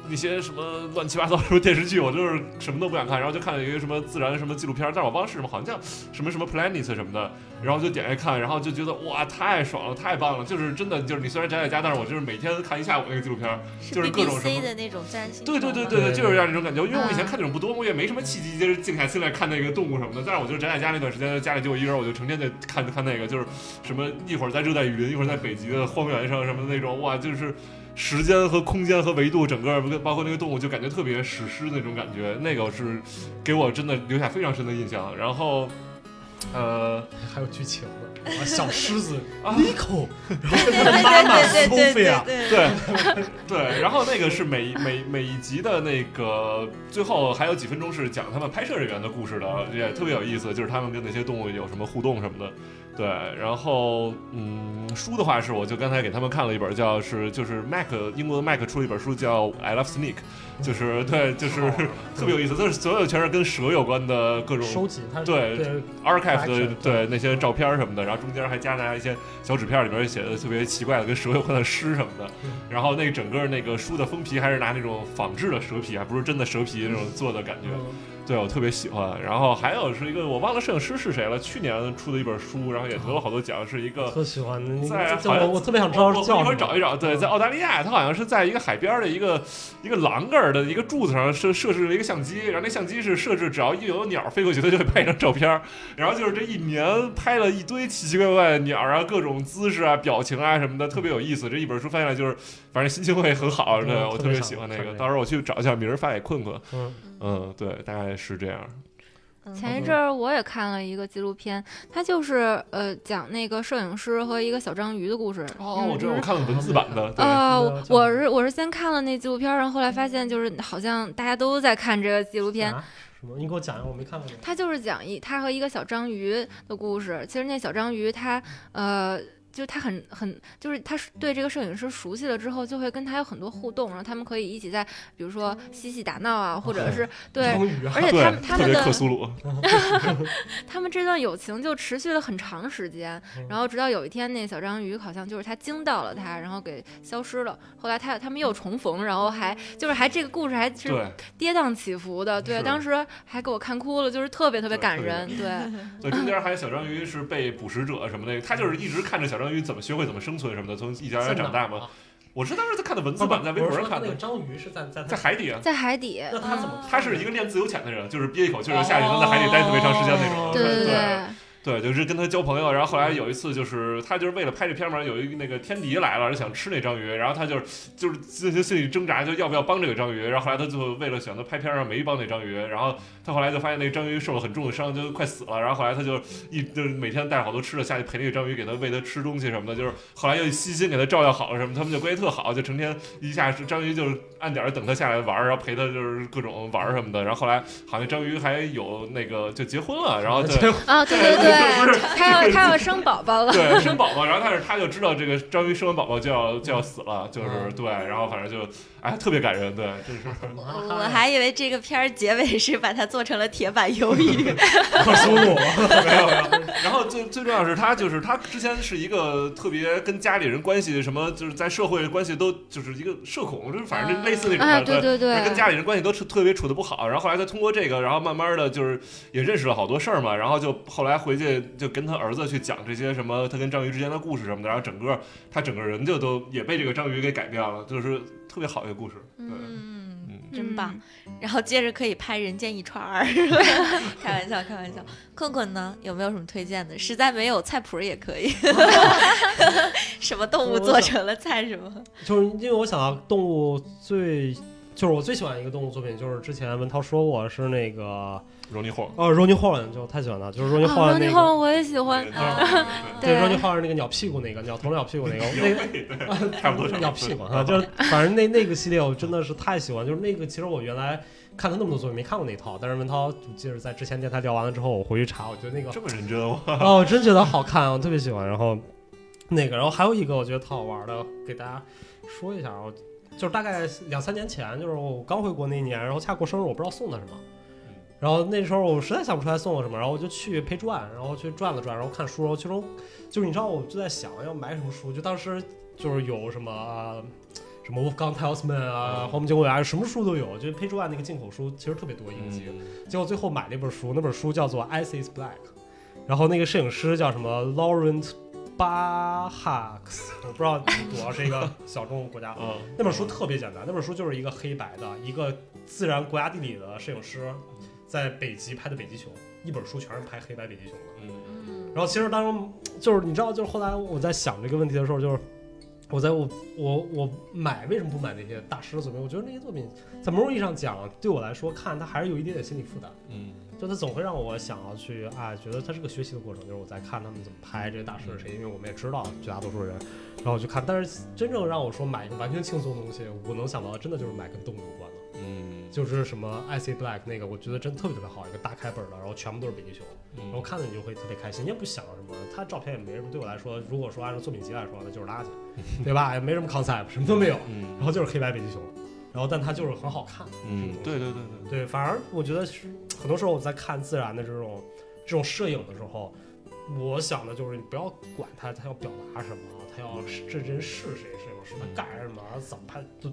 那些什么乱七八糟什么电视剧，我就是什么都不想看，然后就看了一个什么自然什么纪录片，但是我忘了是什么，好像叫什么什么 Planet 什么的，然后就点开看，然后就觉得哇太爽了，太棒了，就是真的就是你虽然宅在家，但是我就是每天看一下午那个纪录片就是各种什么的那种自然星对对对对对，就是这样一种感觉。因为我以前嗯看这种不多，我也没什么契机，就是静下心来看那个动物什么的。但是我就宅在家那段时间，家里就我一个人，我就成天在看看那个，就是什么一会儿在热带雨林，一会儿在北极的荒原上什么的那种，哇，就是时间和空间和维度，整个包括那个动物，就感觉特别史诗那种感觉。那个是给我真的留下非常深的印象。然后，呃，还有剧情呢，啊小狮子啊 Nico，然后跟他的妈妈对对对对 Sophia，对对对对，然后那个是每每每一集的那个最后还有几分钟是讲他们拍摄人员的故事的，也特别有意思，就是他们跟那些动物有什么互动什么的。对，然后嗯，书的话是我就刚才给他们看了一本叫是就是 Mac 英国的 Mac 出了一本书叫 I Love Snake，就是 对就是特别有意思，就是所有全是跟蛇有关的各种收集，他对对 archive 的对那些照片儿什么的，然后中间还夹杂一些小纸片儿，里边写的特别奇怪的跟蛇有关的诗什么的嗯。然后那整个那个书的封皮还是拿那种仿制的蛇皮，还不是真的蛇皮那种做的感觉。嗯对我特别喜欢。然后还有是一个我忘了摄影师是谁了，去年出的一本书，然后也得了好多奖，是一个。特喜欢的在我我特别想知道叫什么。儿找一找，对，嗯在澳大利亚，它好像是在一个海边的一个一个栏杆的一个柱子上设设置了一个相机，然后那相机是设置只要一有鸟飞过去，它就会拍一张照片。然后就是这一年拍了一堆奇奇怪怪的鸟啊，各种姿势啊、表情啊什么的，特别有意思。这一本书翻下来就是，反正心情会很好。嗯对我特别喜欢那个到时候我去找一下名儿发给困困。嗯，嗯，对，大概是这样。嗯前一阵儿我也看了一个纪录片，它就是呃讲那个摄影师和一个小章鱼的故事。哦，嗯我知道，我看了文字版的，对，呃那，叫我是我是先看了那纪录片儿，然后后来发现就是好像大家都在看这个纪录片，啊什么？你给我讲一下，我没看过这个。它就是讲一他和一个小章鱼的故事。其实那小章鱼它呃。就他很很，就是他对这个摄影师熟悉了之后，就会跟他有很多互动，然后他们可以一起在，比如说嬉戏打闹啊，或者是对，而且他们对，特别他们的克苏鲁，他们这段友情就持续了很长时间，嗯然后直到有一天，那小章鱼好像就是他惊到了他，然后给消失了。后来他他们又重逢，然后还就是还这个故事还是跌宕起伏的，对，是当时还给我看哭了，就是特别特别对特别感人，对，对，中间还有小章鱼是被捕食者什么的，他就是一直看着小章鱼怎么学会怎么生存什么的，从一点点长大嘛。啊。我是当时在看的文字版，在微博上看的那个，章鱼是在在在海底啊。在海底，那他怎么他是一个练自由潜的人，就是憋一口气儿下去，能在海底待特别长时间那种。对对对，就是跟他交朋友，然后后来有一次就是他就是为了拍这片嘛，有一个那个天敌来了，想吃那章鱼，然后他就是就是进行心理挣扎，就要不要帮这个章鱼，然后后来他就为了选择拍片上没帮那章鱼，然后他后来就发现那个章鱼受了很重的伤，就快死了，然后后来他就一就是每天带着好多吃的下去陪那个章鱼，给他喂它吃东西什么的，就是后来又细心给他照料好了什么，他们就关系特好，就成天一下是章鱼就是按点儿等他下来玩儿，然后陪他就是各种玩儿什么的，然后后来好像章鱼还有那个就结婚了，然后对。啊，对对对不是他要他要生宝宝了，对，生宝宝，然后但是他就知道这个章鱼生完宝宝就要就要死了，就是对，然后反正就哎特别感人，对，这是我我还以为这个片儿结尾是把它做成了铁板鱿鱼，克苏鲁，没有没有。然后最最重要是他就是他之前是一个特别跟家里人关系什么，就是在社会关系都就是一个社恐，就是反正就类似那种啊，的，对对对，跟家里人关系都特特别处的不好，然后后来他通过这个，然后慢慢的就是也认识了好多事儿嘛，然后就后来回去就跟他儿子去讲这些什么他跟章鱼之间的故事什么的，然后整个他整个人就都也被这个章鱼给改变了，就是特别好一个故事。对，嗯，嗯，真棒。然后接着可以拍《人间一串儿》，开玩笑，开玩笑。困困呢，有没有什么推荐的？实在没有菜谱也可以。什么动物做成了菜什么？就是因为我想到动物最，就是我最喜欢一个动物作品，就是之前文涛说过是那个容尼霍。哦，Ronnie Holland，就太喜欢他，就是 Ronnie 啊，Holland 那那个。后我也喜欢，啊对对 Ronnie Holland 那个鸟屁股那个鸟头鸟屁股那个那个对，差不多 鸟屁股啊，就是反正那那个系列我真的是太喜欢，就是那个其实我原来看他那么多作品没看过那套，但是文涛就记得在之前电台聊完了之后，我回去查，我觉得那个这么认真哇！哦，我真觉得好看，我特别喜欢。然后那个，然后还有一个我觉得特好玩的，给大家说一下，我就是大概两三年前，就是我刚回国那一年，然后恰过生日，我不知道送他什么。然后那时候我实在想不出来送我什么，然后我就去陪转，然后去转了转，然后看书，然后其中就是你知道，我就在想要买什么书，就当时就是有什么。呃什么 Wolfgang Telsman 啊，嗯黄埔经纬啊，什么书都有。就是配传那个进口书其实特别多，应季。嗯结果最后买了一本书，那本书叫做《Ice is Black》，然后那个摄影师叫什么 Laurent Barhax，我不知道读啊，是一个小众国家。嗯，那本书特别简单，那本书就是一个黑白的一个自然国家地理的摄影师在北极拍的北极熊，一本书全是拍黑白北极熊的。嗯嗯然后其实当中就是你知道，就是后来我在想这个问题的时候，就是我在我我我买为什么不买那些大师的作品？我觉得那些作品在某种意义上讲，对我来说看它还是有一点点心理负担。嗯就它总会让我想要去啊，觉得它是个学习的过程，就是我在看他们怎么拍这些大师是谁，因为我们也知道绝大多数人，然后我去看。但是真正让我说买一个完全轻松的东西，我能想到的真的就是买跟动物有关就是什么 I C Black 那个，我觉得真特别特别好，一个大开本的，然后全部都是北极熊，然后看着你就会特别开心，你也不想什么，他照片也没什么，对我来说，如果说按照作品集来说，那就是垃圾，对吧？也没什么 concept，什么都没有，嗯然后就是黑白北极熊，然后但它就是很好看，嗯，对对对对，对，反而我觉得是很多时候我在看自然的这种这种摄影的时候，我想的就是你不要管他，他要表达什么，他要是这人是谁，摄影师他干什么，怎么拍，都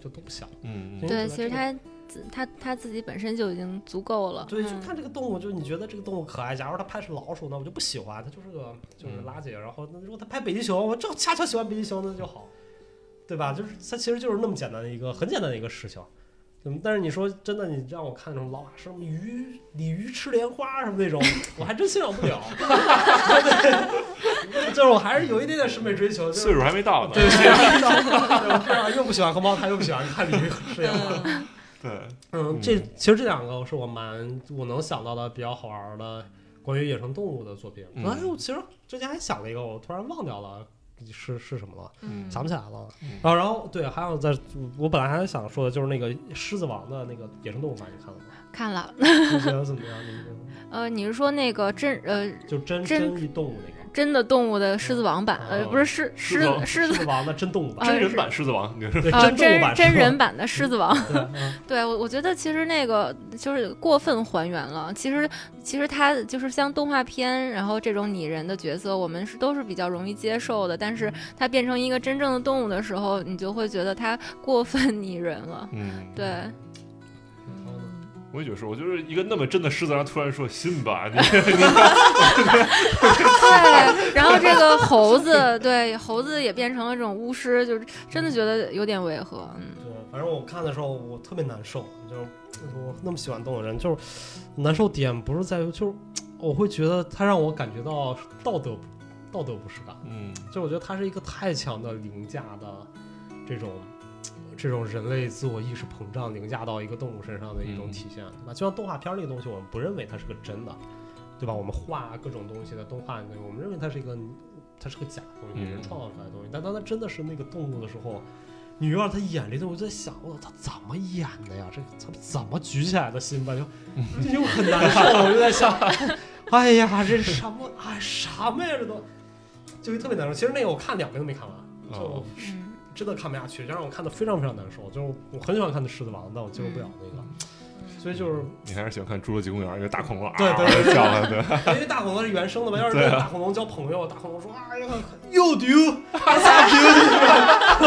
就都不想。嗯对对，其实他自他他自己本身就已经足够了，对，就嗯看这个动物，就是你觉得这个动物可爱。假如它拍是老鼠，那我就不喜欢，它就是个就是垃圾。然后那如果它拍北极熊，我正恰巧喜欢北极熊，那就好，对吧？就是它其实就是那么简单的一个很简单的一个事情。嗯，但是你说真的，你让我看那种老法师什么鱼鲤鱼吃莲花什么那种，我还真欣赏不了。对，就是我还是有一点点审美追求，岁数还没到呢。对对对，对我又不喜欢喝茅台，又不喜欢看鲤鱼吃莲花。对，嗯，这其实这两个是我蛮我能想到的比较好玩的关于野生动物的作品。嗯哎，我其实之前还想了一个，我突然忘掉了是是什么了，嗯想不起来了。嗯然后然后对，还有在我本来还想说的就是那个《狮子王》的那个野生动物版，你看了吗？看了，你觉得怎么样？你觉得呃，你是说那个真呃就真真真动物那个。真的动物的狮子王版，呃，哦不是狮狮狮子王狮子王的真动物版，啊真人版狮子王，啊，真真人版的狮子王。对，我，我觉得其实那个就是过分还原了。其实，其实它就是像动画片，然后这种拟人的角色，我们是都是比较容易接受的。但是它变成一个真正的动物的时候，你就会觉得它过分 拟人了。嗯，对，我也觉得是，我就是一个那么真的狮子，然后突然说信吧，你对，然后这个猴子，对猴子也变成了这种巫师，就是真的觉得有点违和。嗯，对，反正我看的时候我特别难受，就是我那么喜欢动物的人，就是难受点不是在于，就是我会觉得他让我感觉到道德道德不适感，嗯就我觉得他是一个太强的凌驾的这种。这种人类自我意识膨胀凌驾到一个动物身上的一种嗯体现，对吧？就像动画片儿那个东西，我们不认为它是个真的，对吧？我们画各种东西的动画，我们认为它是一个，它是个假的东西，嗯人创造出来的东西。但当它真的是那个动物的时候，你有点他演这个，我就在想，我操，他怎么演的呀？这他怎么举起来的心吧？就这 就很难受，我就在想，哎呀，这是什么？哎，什么呀？这都就会特别难受。其实那个我看两遍都没看完，就哦嗯真的看不下去，就让我看的非常非常难受。就是我很喜欢看的《狮子王》，但我接受不了那个，所以就是你还是喜欢看《侏罗纪公园》一个大恐龙啊，对对对。对叫唤 对，因为大恐龙是原生的嘛，要是跟大恐龙交朋友，大恐龙说哎呀，you do，I love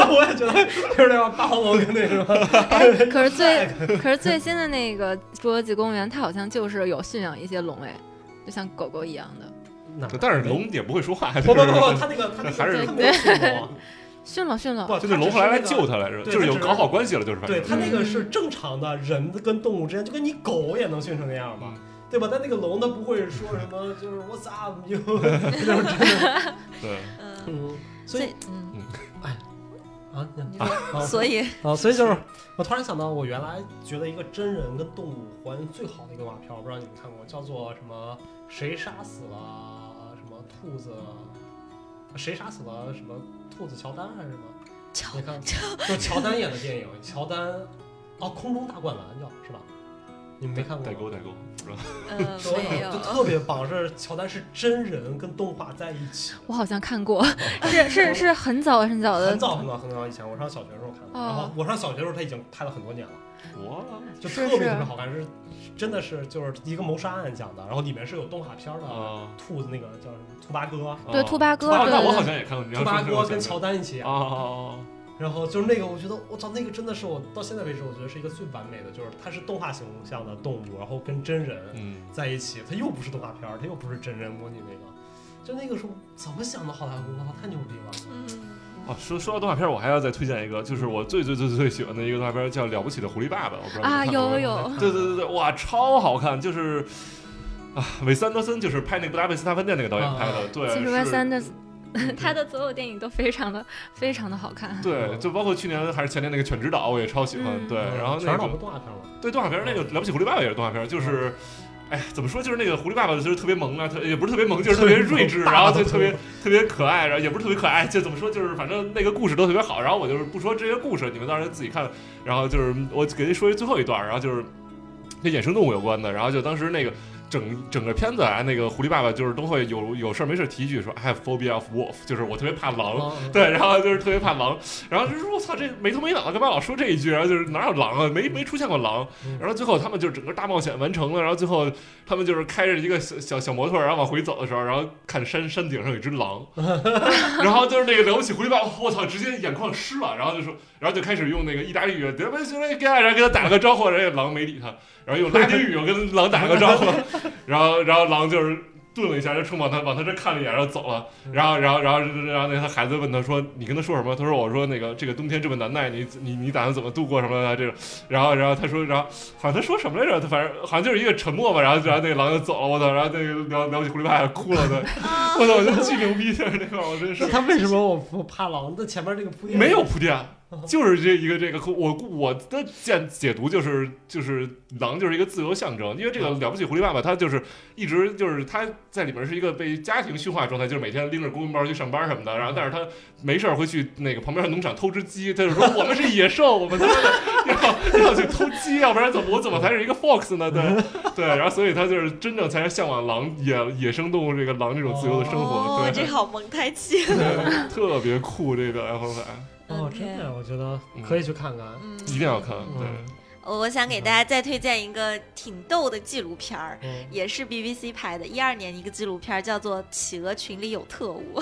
you，我也觉得就是那种，大恐龙跟那什么，哎，可是最可是最新的那个《侏罗纪公园》，它好像就是有驯养一些龙，哎，就像狗狗一样的。那但是龙也不会说话，不不不不，他那个他那个还是他没有驯龙，驯了训了，不，就是龙后来来救他来着，就是有搞好关系了，就是对他那个是正常的人跟动物之间，就跟你狗也能训成那样嘛，嗯对吧？但那个龙它不会说什么，就是 What's up you，就是真的，对，嗯，嗯，所以嗯，啊啊所以啊，所以就是我突然想到，我原来觉得一个真人跟动物还原最好的一个动画片，我不知道你们看过，叫做什么？谁杀死了什么兔子？谁杀死了什么兔子乔丹还是什么？乔你看，就乔丹演的电影，乔丹哦，空中大灌篮叫是吧？你们没看过？代沟代沟，是吧？呃 对没有就，特别棒，是乔丹是真人跟动画在一起。我好像看过，是是 是很早很早的很早很早很早以前，我上小学的时候看的，哦然后我上小学的时候他已经拍了很多年了。哇，就特别特别好看，是真的是就是一个谋杀案讲的，然后里面是有动画片的啊，兔子那个叫什么兔八哥，对兔八哥啊那我好像也看过，兔八哥跟乔丹一起。演啊，啊然后就是那个我觉得我操那个真的是我到现在为止我觉得是一个最完美的，就是它是动画形象的动物，然后跟真人嗯，在一起，它又不是动画片儿，它又不是真人模拟那个，就那个时候怎么想的好莱坞，我操太牛逼了，嗯哦，说说到动画片，我还要再推荐一个，就是我最最最最喜欢的一个动画片，叫《了不起的狐狸爸爸》，我不知道啊，有 有有，对对对对，哇，超好看，就是啊，韦斯安德森就是拍那个布达佩斯大饭店那个导演拍的，对，其实是 Wes Anderson 他的所有电影都非常的非常的好看。对，就包括去年还是前年那个《犬之岛》，我也超喜欢。嗯对，然后那个婆动画片吗，对动画片那个《了不起狐狸爸爸》也是动画片，就是。哎，怎么说？就是那个狐狸爸爸，就是特别萌啊，特也不是特别萌，就是特别睿智，然后就特别特别可爱，然后也不是特别可爱，就怎么说？就是反正那个故事都特别好。然后我就是不说这些故事，你们到时候自己看。然后就是我给您说一最后一段，然后就是跟野生动物有关的。然后就当时那个整整个片子啊，那个狐狸爸爸就是都会有有事儿没事儿提一句说 I have phobia of wolf，就是我特别怕狼。啊对，然后就是特别怕狼，然后就说我操，这没头没脑的干嘛老说这一句？然后就是哪有狼啊？没没出现过狼。嗯然后最后他们就整个大冒险完成了，然后最后他们就是开着一个小小小摩托，然后往回走的时候，然后看山山顶上有一只狼，然后就是那个了不起狐狸爸爸，我操，直接眼眶湿了，然后就说，然后就开始用那个意大利语，然后跟他打了个招呼，然后狼没理他，然后用拉丁语我跟狼打了个招呼，然后然后狼就是。顿了一下，就冲往他往他这看了一眼，然后走了。然后，然后，然后，然后那个他孩子问他说：“你跟他说什么？”他说：“我说那个这个冬天这么难耐，你你你打算怎么度过什么的这种？”然后，然后他说，然后好像他说什么来着？他反正好像就是一个沉默吧。然后，然后那个狼就走了。我操！然后那个聊聊起狐狸爸爸哭了，对，我操！我觉得巨牛逼，就是那块儿，我真是那他为什么我不怕狼？那前面那个铺垫没有铺垫，就是这一个这个，我我的见解读就是就是狼就是一个自由象征，因为这个了不起狐狸爸爸他就是一直就是他在里面是一个被家庭驯化状态，就是每天拎着公文包去上班什么的，然后但是他没事儿会去那个旁边的农场偷只鸡，他就说我们是野兽，我们他妈的要要去偷鸡，要不然怎么我怎么才是一个 fox 呢？对 对，然后所以他就是真正才是向往狼野野生动物这个狼这种自由的生活，哦，对这好蒙太奇。对，特别酷这个 F 海，哦，真的，我觉得可以去看看。嗯，一定要看，对。我想给大家再推荐一个挺逗的纪录片儿。嗯，也是 BBC 拍的，一二年一个纪录片儿，叫做《企鹅群里有特务 》。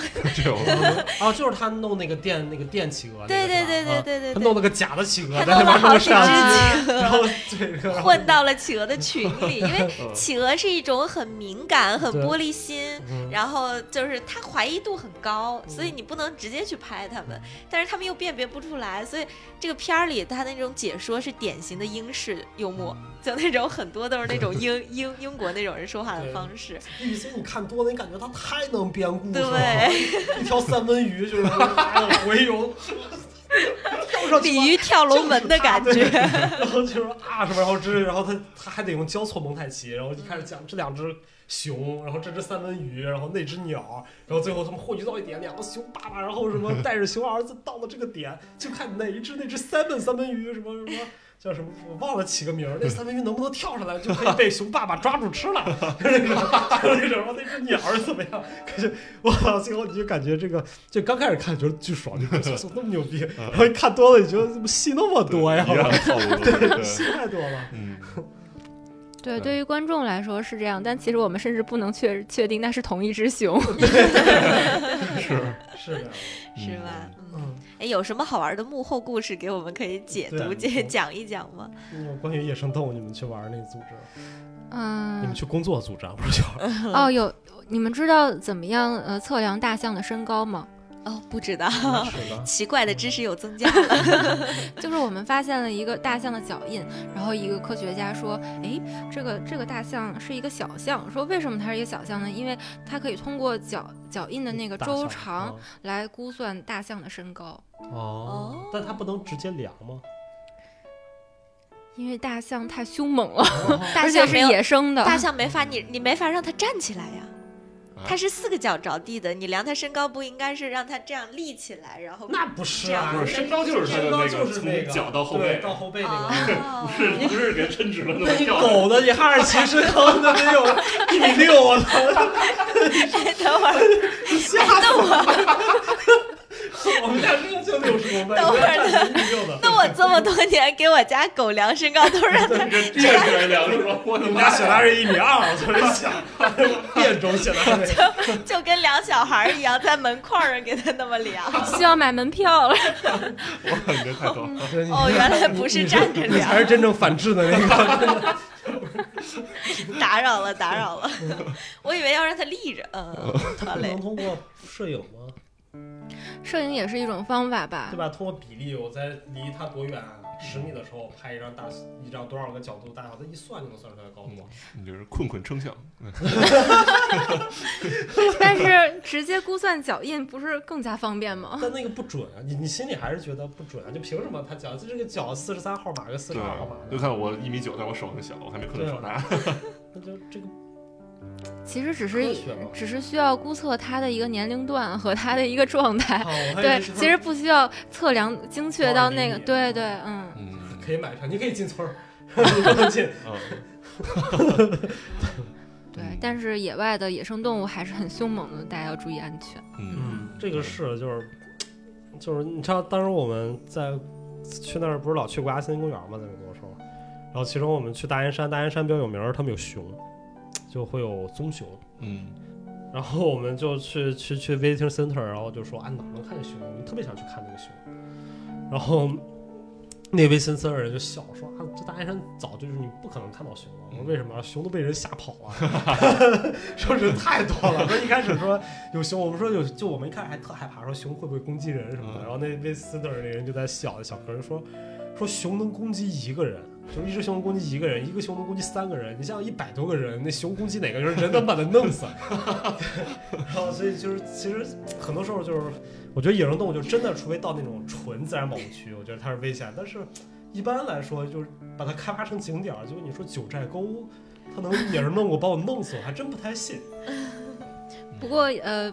哦，就是他弄那个电那个电企鹅那个对对对对对对对他弄了个假的企鹅，他弄了好几弄个摄像只机，然后 混到了企鹅的群里，因为嗯企鹅是一种很敏感、很玻璃心，嗯然后就是它怀疑度很高，所以你不能直接去拍它们，但是他们又辨别不出来，所以这个片儿里它那种解说是典型的英式幽默，就那种很多都是那种 英英英国那种人说话的方式，BBC 你看多了，你感觉他太能编故事了。对，一条三文鱼就是那个回游，跳上去鲤鱼跳龙门的感觉。然后就说啊什么，然后这然后他他还得用交错蒙太奇，然后就开始讲这两只熊，然后这只三文鱼，然后那只鸟，然后最后他们汇聚到一点，两个熊爸爸，然后什么带着熊儿子到了这个点，就看哪一只那只三文三文鱼什么什么。叫什么？我忘了起个名儿。那三文鱼能不能跳上来，就可以被熊爸爸抓住吃了？就 是那种，就是那种，然后那只鸟儿怎么样？可是哇，最后你就感觉这个，就刚开始看觉得巨爽，就怎么 那么牛逼，然后一看多了，你觉得怎么戏那么多呀？对，戏太多了。嗯，对，对对于观众来说是这样，但其实我们甚至不能确确定那是同一只熊。是是的，是吧？嗯，嗯，哎，有什么好玩的幕后故事给我们可以解读、讲一讲吗？有关于野生动物，你们去玩那个组织，嗯你嗯们，去工作组织啊，不是去玩？哦，有，你们知道怎么样呃测量大象的身高吗？哦，不知道，奇怪的知识有增加了。就是我们发现了一个大象的脚印，然后一个科学家说，诶，这个这个大象是一个小象，说为什么它是一个小象呢？因为它可以通过脚脚印的那个周长来估算大象的身高，哦哦，但它不能直接量吗？因为大象太凶猛了，哦 大象是野生的。大象没法，你你没法让它站起来呀。啊它是四个脚着地的，你量它身高不应该是让它这样立起来，然后那不是啊，不是身高就是身高那个就是那个从脚到后背，对到后背那个。哦不是不是给抻直了那么跳，狗的，你哈士奇身高那得有 一米六，我 操！等会儿，吓死我！我们家这个就六十公分，等会儿你家站一米六的。那我这么多年给我家狗量身高都是让它这这起来量是吧？我们！家雪纳瑞一米二，我操！想变种雪纳瑞，就跟量小孩儿一样，在门框上给它那么量。需要买门票了。我，你这太逗了。哦，原来不是站着量才，是真正反制的那个。打扰了，打扰了。我以为要让它立着，嗯，好嘞能。通过摄影吗？摄影也是一种方法吧对？吧？通过比例，我在离它多远十米的时候拍一张大一张多少个角度大小，它一算就能算出来高度。你就是困困称象，但是直接估算脚印不是更加方便吗？但那个不准啊，你你心里还是觉得不准啊？就凭什么他脚就这个脚四十三号码跟四十二号码，的，就看我一米九，但我手很小，我还没困得手大。那就这个其实只是。只是需要估测它的一个年龄段和它的一个状态。对，其实不需要测量精确到那个，对对，嗯，嗯 可以买票，你可以进村儿，你不能进。嗯 对。但是野外的野生动物还是很凶猛的，大家要注意安全。嗯，这个是就是就是你知道，当时我们在去那儿不是老去国家森林公园嘛，在美国的时候，然后其中我们去大岩山，大岩山比较有名儿，他们有熊，就会有棕熊。嗯然后我们就去去去 visiting center，然后就说啊哪儿能看见熊？我们特别想去看那个熊。然后那 visiting center 人就笑说啊，这大雁山早就是你不可能看到熊了。我说为什么？熊都被人吓跑了，说人太多了。说一开始说有熊，我们说有，就我们一开始还特害怕，说熊会不会攻击人什么的。嗯然后那 visiting center 那人就在笑，小哥人说。说熊能攻击一个人，就是一只熊能攻击一个人，一个熊能攻击三个人。你像一百多个人，那熊攻击哪个人，人能把它弄死。然后所以就是其实很多时候就是，我觉得野生动物就真的，除非到那种纯自然保护区，我觉得它是危险。但是一般来说，就是把它开发成景点儿，就你说九寨沟，它能野生动物把我弄死，我还真不太信。不过呃，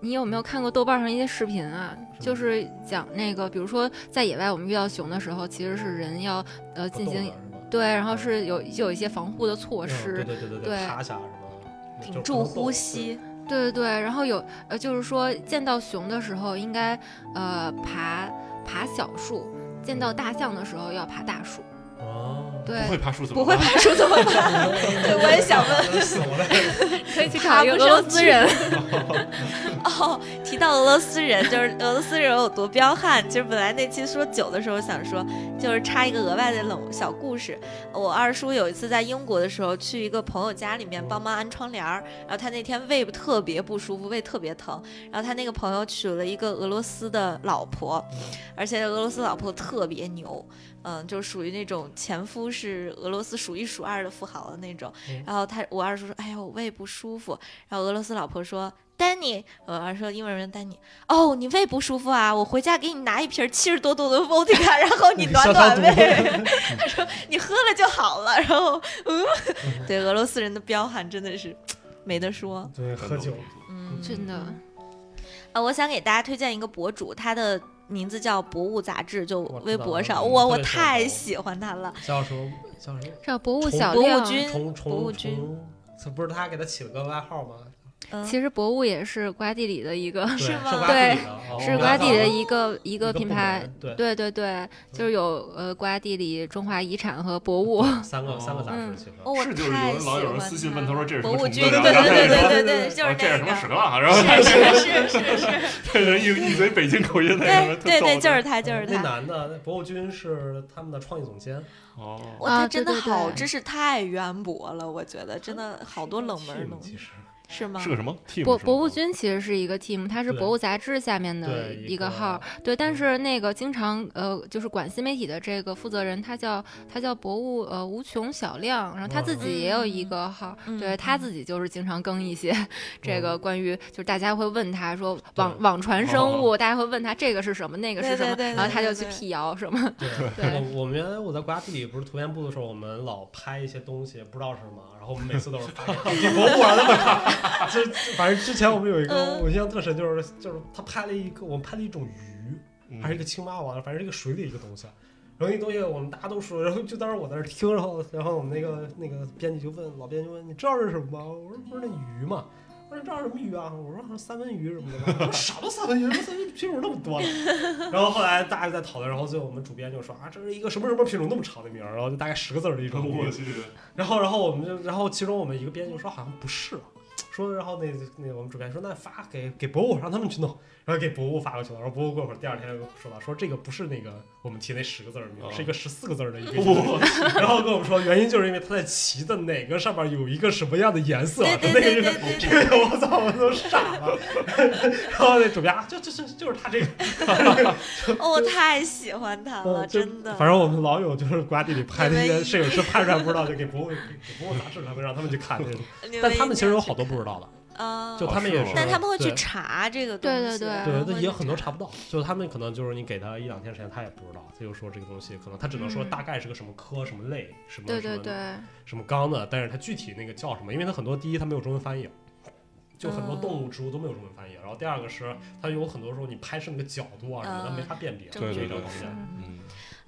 你有没有看过豆瓣上一些视频啊？就是讲那个，比如说在野外我们遇到熊的时候，其实是人要呃进行对，然后是有就有一些防护的措嗯施，对对对对对趴下什么，屏住呼。吸。对对对，然后有呃，就是说见到熊的时候应该呃爬爬小树，见到大象的时候要爬大树。不，会爬树怎么不会办爬树怎么办？对，我也想问。死我了。可以去爬找一个俄罗斯人。哦，提到俄罗斯人，就是俄罗斯人有多彪悍。其实本来那期说酒的时候想说，就是插一个额外的冷小故事。我二叔有一次在英国的时候，去一个朋友家里面帮忙安窗帘儿，然后他那天胃特别不舒服，胃特别疼，然后他那个朋友娶了一个俄罗斯的老婆，而且俄罗斯老婆特别牛。嗯，就属于那种前夫是俄罗斯数一数二的富豪的那种嗯。然后他，我二叔说：“哎呀，我胃不舒服。”然后俄罗斯老婆说：“丹尼，我二叔说英文名丹尼。哦，你胃不舒服啊？我回家给你拿一瓶七十多度的 vodka，然后你暖暖胃。他说你喝了就好了。然后，嗯，对俄罗斯人的彪悍真的是没得说。对，喝酒。嗯，真的，呃，我想给大家推荐一个博主，他的名字叫博物杂志，就微博上，嗯我我太喜欢他了。叫什么？叫什么？叫博物宠博物君博物君，这不是他给他起了个外号吗？嗯，其实博物也是瓜地里的一个，对是吗瓜地里的，哦是瓜地里的一个一一个品牌。对，对对对，就是有呃瓜地里中华遗产和博物。三个三个杂志嗯其实。哦，我是就是有老有人喜欢私信问他他说这是什么博物君，对对对对对对，就是哦这是什么那个。蛇啊？然后是是是是是，这人一一嘴北京口音，那对个对对，就是他，就是那。男的，那博物君是他们的创意总监，哦，哇，啊他真的对对对好知识太渊博了，我觉得真的好多冷门东西，是吗？是？个什么 team？博博物君其实是一个 team，它是博物杂志下面的一个号，对，但是那个经常呃，就是管新媒体的这个负责人，他叫他叫博物呃无穷小亮，然后他自己也有一个号，嗯对他嗯。自己就是经常更一些 这嗯个关于就是大家会问他说网网传生物，大家会问他这个是什么，那个是什么，对对对然后他就对对去辟谣什么，对，对。我我们原来我在国家地理不是图片部的时候，我们老拍一些东西，不知道是什么，然后我们每次都是发给地博物让他们看。就 反正之前我们有一个嗯我印象特深，就是就是他拍了一个我们拍了一种鱼，嗯还是一个青蛙王，反正是一个水里一个东西。然后那东西我们大家都说，然后就当时我在那儿听，然后然后我们那个那个编辑就问老编辑问你知道这是什么吗？我说不是那鱼吗？我说你知道什么鱼啊？我说好像三文鱼什么的吧。我说什么三文鱼，三文鱼品种那么多呢？然后后来大家就在讨论，然后最后我们主编就说啊，这是一个什么什么品种那么长的名儿，然后就大概十个字儿的一种鱼。然后然后我们就然后其中我们一个编辑就说好像不是。说，然后那那个我们主编说，那发给给博物让他们去弄，然后给博物发过去了。然后博物过会儿第二天就说到，说这个不是那个我们提那十个字儿是一个十四个字儿的一个 鱼。我然后跟我们说，原因就是因为他在旗的哪个上面有一个什么样的颜色，那个对对对这个 我操，我都傻了。然后那主编啊，就就就就是他这个，哦，我太喜欢他了，真的。反正我们老有就是瓜地里拍那些摄影师拍出来不知道，就给博物给给博物杂志他们让他们去看那种。但他们其实有好多不知道的，啊，就他们也是，但他们会去查这个东西，对对对。对，那也有很多查。不到，就他们可能就是你给他一两天时间，他也不知道，他就说这个东西可能他只能说嗯大概是个什么科、什么类、什么什么对对对，什么纲的，但是它具体那个叫什么，因为它很多第一它没有中文翻译，就很多嗯动物植物都没有中文翻译，然后第二个是它有很多时候你拍摄那个角度啊什么的嗯。没法辨别，证据不这个东西。嗯，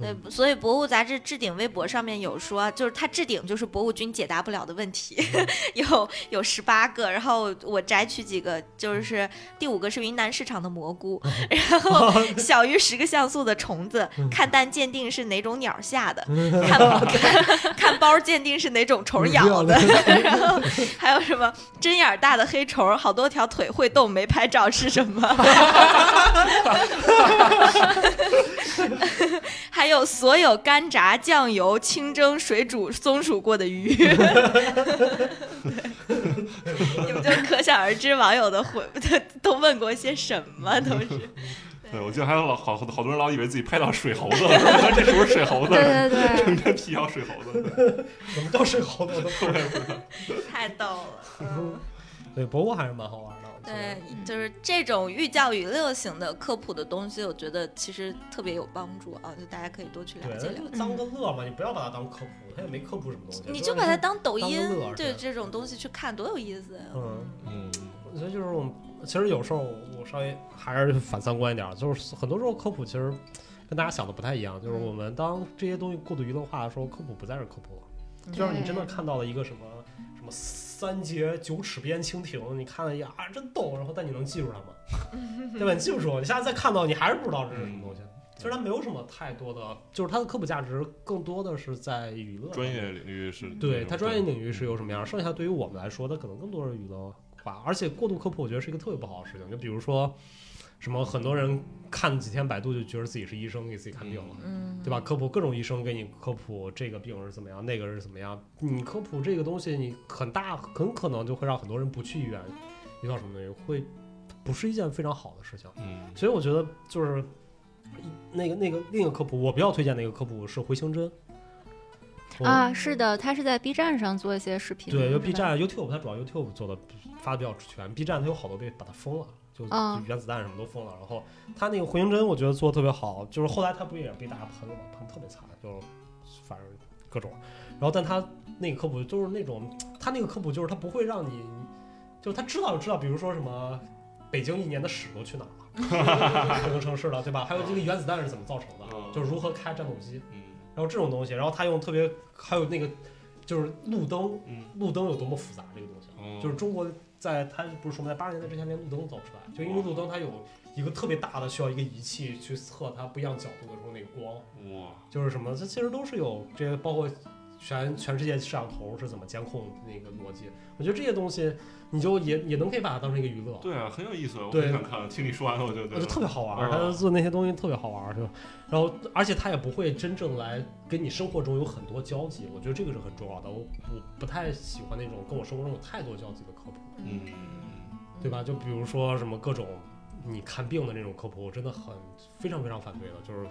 对，所以博物杂志置顶微博上面有说，就是它置顶就是博物君解答不了的问题，嗯。有有十八个，然后我摘取几个，就是第五个是云南市场的蘑菇，然后 小于十个像素的虫子，嗯看蛋鉴定是哪种鸟下的，看 看看包鉴定是哪种虫咬的，然后还有什么针眼大的黑虫，好多条腿会动没拍照是什么？还有所有干炸、酱油、清蒸、水煮、松鼠过的鱼，你们就可想而知网友的回都都问过些什么，都是。对，我记得还有老好好多人老以为自己拍到水猴子了，这是不是水猴子？对对对，成天辟谣水猴子。怎么都是好多都不认识。太逗了。嗯对，博物还是蛮好玩的。对，就是这种寓教于乐型的科普的东西，我觉得其实特别有帮助啊，就大家可以多去了解了对，解。当个乐嘛，你不要把它当科普，它也没科普什么东西。你就把它当抖音对这种东西去看，多有意思呀！嗯，嗯，我觉得就是我们其实有时候我稍微还是反三观一点儿，就是很多时候科普其实跟大家想的不太一样，就是我们当这些东西过度娱乐化的时候，科普不再是科普了，就让你真的看到了一个什么什么三节九尺边蜻蜓，你看了一眼啊真逗，然后但你能记住它吗？对吧？你记不住，你下次再看到你还是不知道这是什么东西。其实它没有什么太多的，就是它的科普价值更多的是在娱乐专业领域是对它专业领域是有什么样，剩下对于我们来说，它可能更多是娱乐化，而且过度科普，我觉得是一个特别不好的事情。就比如说，什么很多人看几天百度就觉得自己是医生，给自己看病了，嗯，对吧？科普各种医生给你科普这个病是怎么样，那个是怎么样，你科普这个东西，你很大很可能就会让很多人不去医院，遇到什么东西会不是一件非常好的事情。嗯所以我觉得就是那个那个另一个科普，我比较推荐的一个科普是回形针。啊，是的，他是在 B 站上做一些视频，对，就 B 站、YouTube，它主要 YouTube 做的发的比较全，B 站它有好多被把它封了，就原子弹什么都封了。然后他那个回形针，我觉得做的特别好，就是后来他不也被大家喷了嘛，喷得特别惨，就反正各种。然后但他那个科普就是那种，他那个科普就是他不会让你，就是他知道就知道，比如说什么北京一年的屎都去哪儿了，这个城市了，对吧？还有这个原子弹是怎么造成的，嗯就是如何开战斗机。嗯然后这种东西，然后他用特别还有那个就是路灯，嗯，路灯有多么复杂这个东西，哦就是中国在它不是说在八十年代之前连路灯都造不出来，就因为路灯它有一个特别大的需要一个仪器去测它不一样角度的时候那个光，哇，就是什么，这其实都是有这些包括全全世界摄像头是怎么监控那个逻辑，我觉得这些东西你就也也能可以把它当成一个娱乐。对啊，很有意思，我对很想看。听你说完了，我就觉得我觉得特别好玩他做那些东西特别好玩是吧，然后而且他也不会真正来跟你生活中有很多交集，我觉得这个是很重要的。我我不太喜欢那种跟我生活中有太多交集的科普，嗯，对吧？就比如说什么各种你看病的那种科普，我真的很非常非常反对的，就是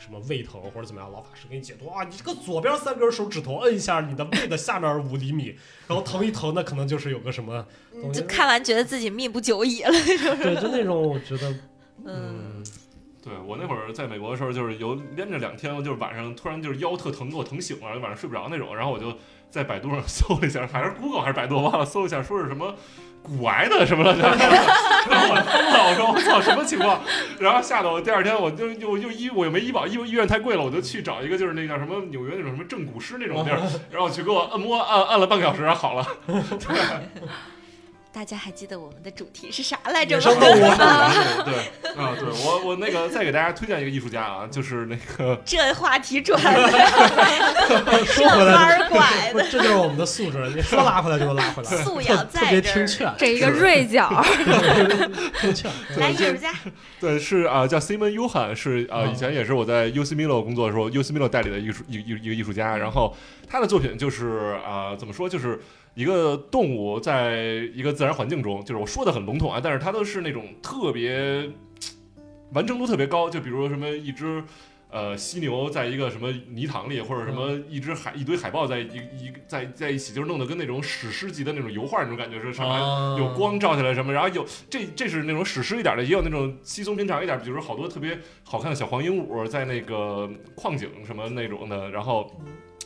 什么胃疼或者怎么样，老法师给你解读啊，你这个左边三根手指头摁一下你的胃的下面五厘米，然后疼一疼，那可能就是有个什么，你 就看完觉得自己命不久矣了。对，就那种我觉得，嗯，嗯，对我那会儿在美国的时候，就是有连着两天，就是晚上突然就是腰特疼，给我疼醒了，晚上睡不着那种。然后我就在百度上搜了一下，还是 Google 还是百度，忘了，搜一下说是什么骨癌的什么了，然后我疯了，我说我操什么情况？然后吓得我第二天我就又又医我又没医保，医医院太贵了，我就去找一个就是那叫什么纽约那种什么正骨师那种地儿，然后去给我按摩按按了半个小时，然 后好了。大家还记得我们的主题是啥来着吗？动物。对 啊，对我我那个再给大家推荐一个艺术家啊，就是那个 这话题转 的说回来这弯儿拐的，这就是我们的素质。你说拉回来就拉回来，素养特特别在这儿听劝，这一个锐角，听劝。来，艺术家，对，是啊、叫 Simon Yuhan，是啊、哦以前也是我在 UC Milo 工作的时候，UC Milo 代理的艺术一一一个艺术家。然后他的作品就是啊、怎么说，就是一个动物在一个自然环境中，就是我说的很笼统啊，但是它都是那种特别完成度特别高，就比如什么一只。呃，犀牛在一个什么泥塘里，或者什么一只海一堆海豹在一一在在一起，就是弄得跟那种史诗级的那种油画那种感觉是上来啊有光照下来什么，然后有这这是那种史诗一点的，也有那种稀松平常一点，比如说好多特别好看的小黄鹦鹉在那个矿井什么那种的，然后。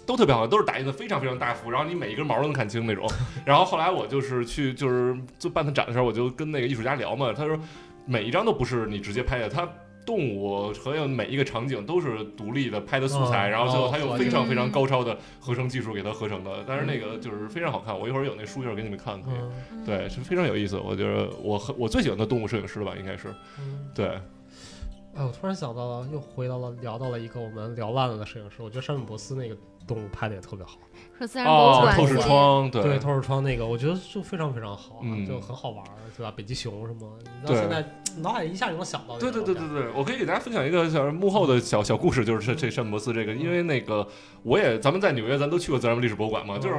都特别好看，都是打印的非常非常大幅，然后你每一根毛都能看清那种。然后后来我就是去就是做办他展的时候，我就跟那个艺术家聊嘛，他说每一张都不是你直接拍的，它动物和有每一个场景都是独立的拍的素材，嗯然后最后他哦用非常非常嗯高超的合成技术给它合成的。但是那个就是非常好看，我一会儿有那书一会给你们看，可以。嗯对，是非常有意思。我觉得我很我最喜欢的动物摄影师了吧，应该是嗯对，哎，我突然想到了，又回到了聊到了一个我们聊烂了的摄影师。我觉得山本博斯那个动物拍的也特别好。说自然博物哦，透视窗，对，对，透视窗那个，我觉得就非常非常好啊，嗯就很好玩儿，对吧？北极熊什么，你到现在脑海一下就能想到对。对对对对，我可以给大家分享一个小幕后的小小故事，就是这这山姆斯这个，因为那个我也咱们在纽约咱都去过自然历史博物馆嘛，嗯就是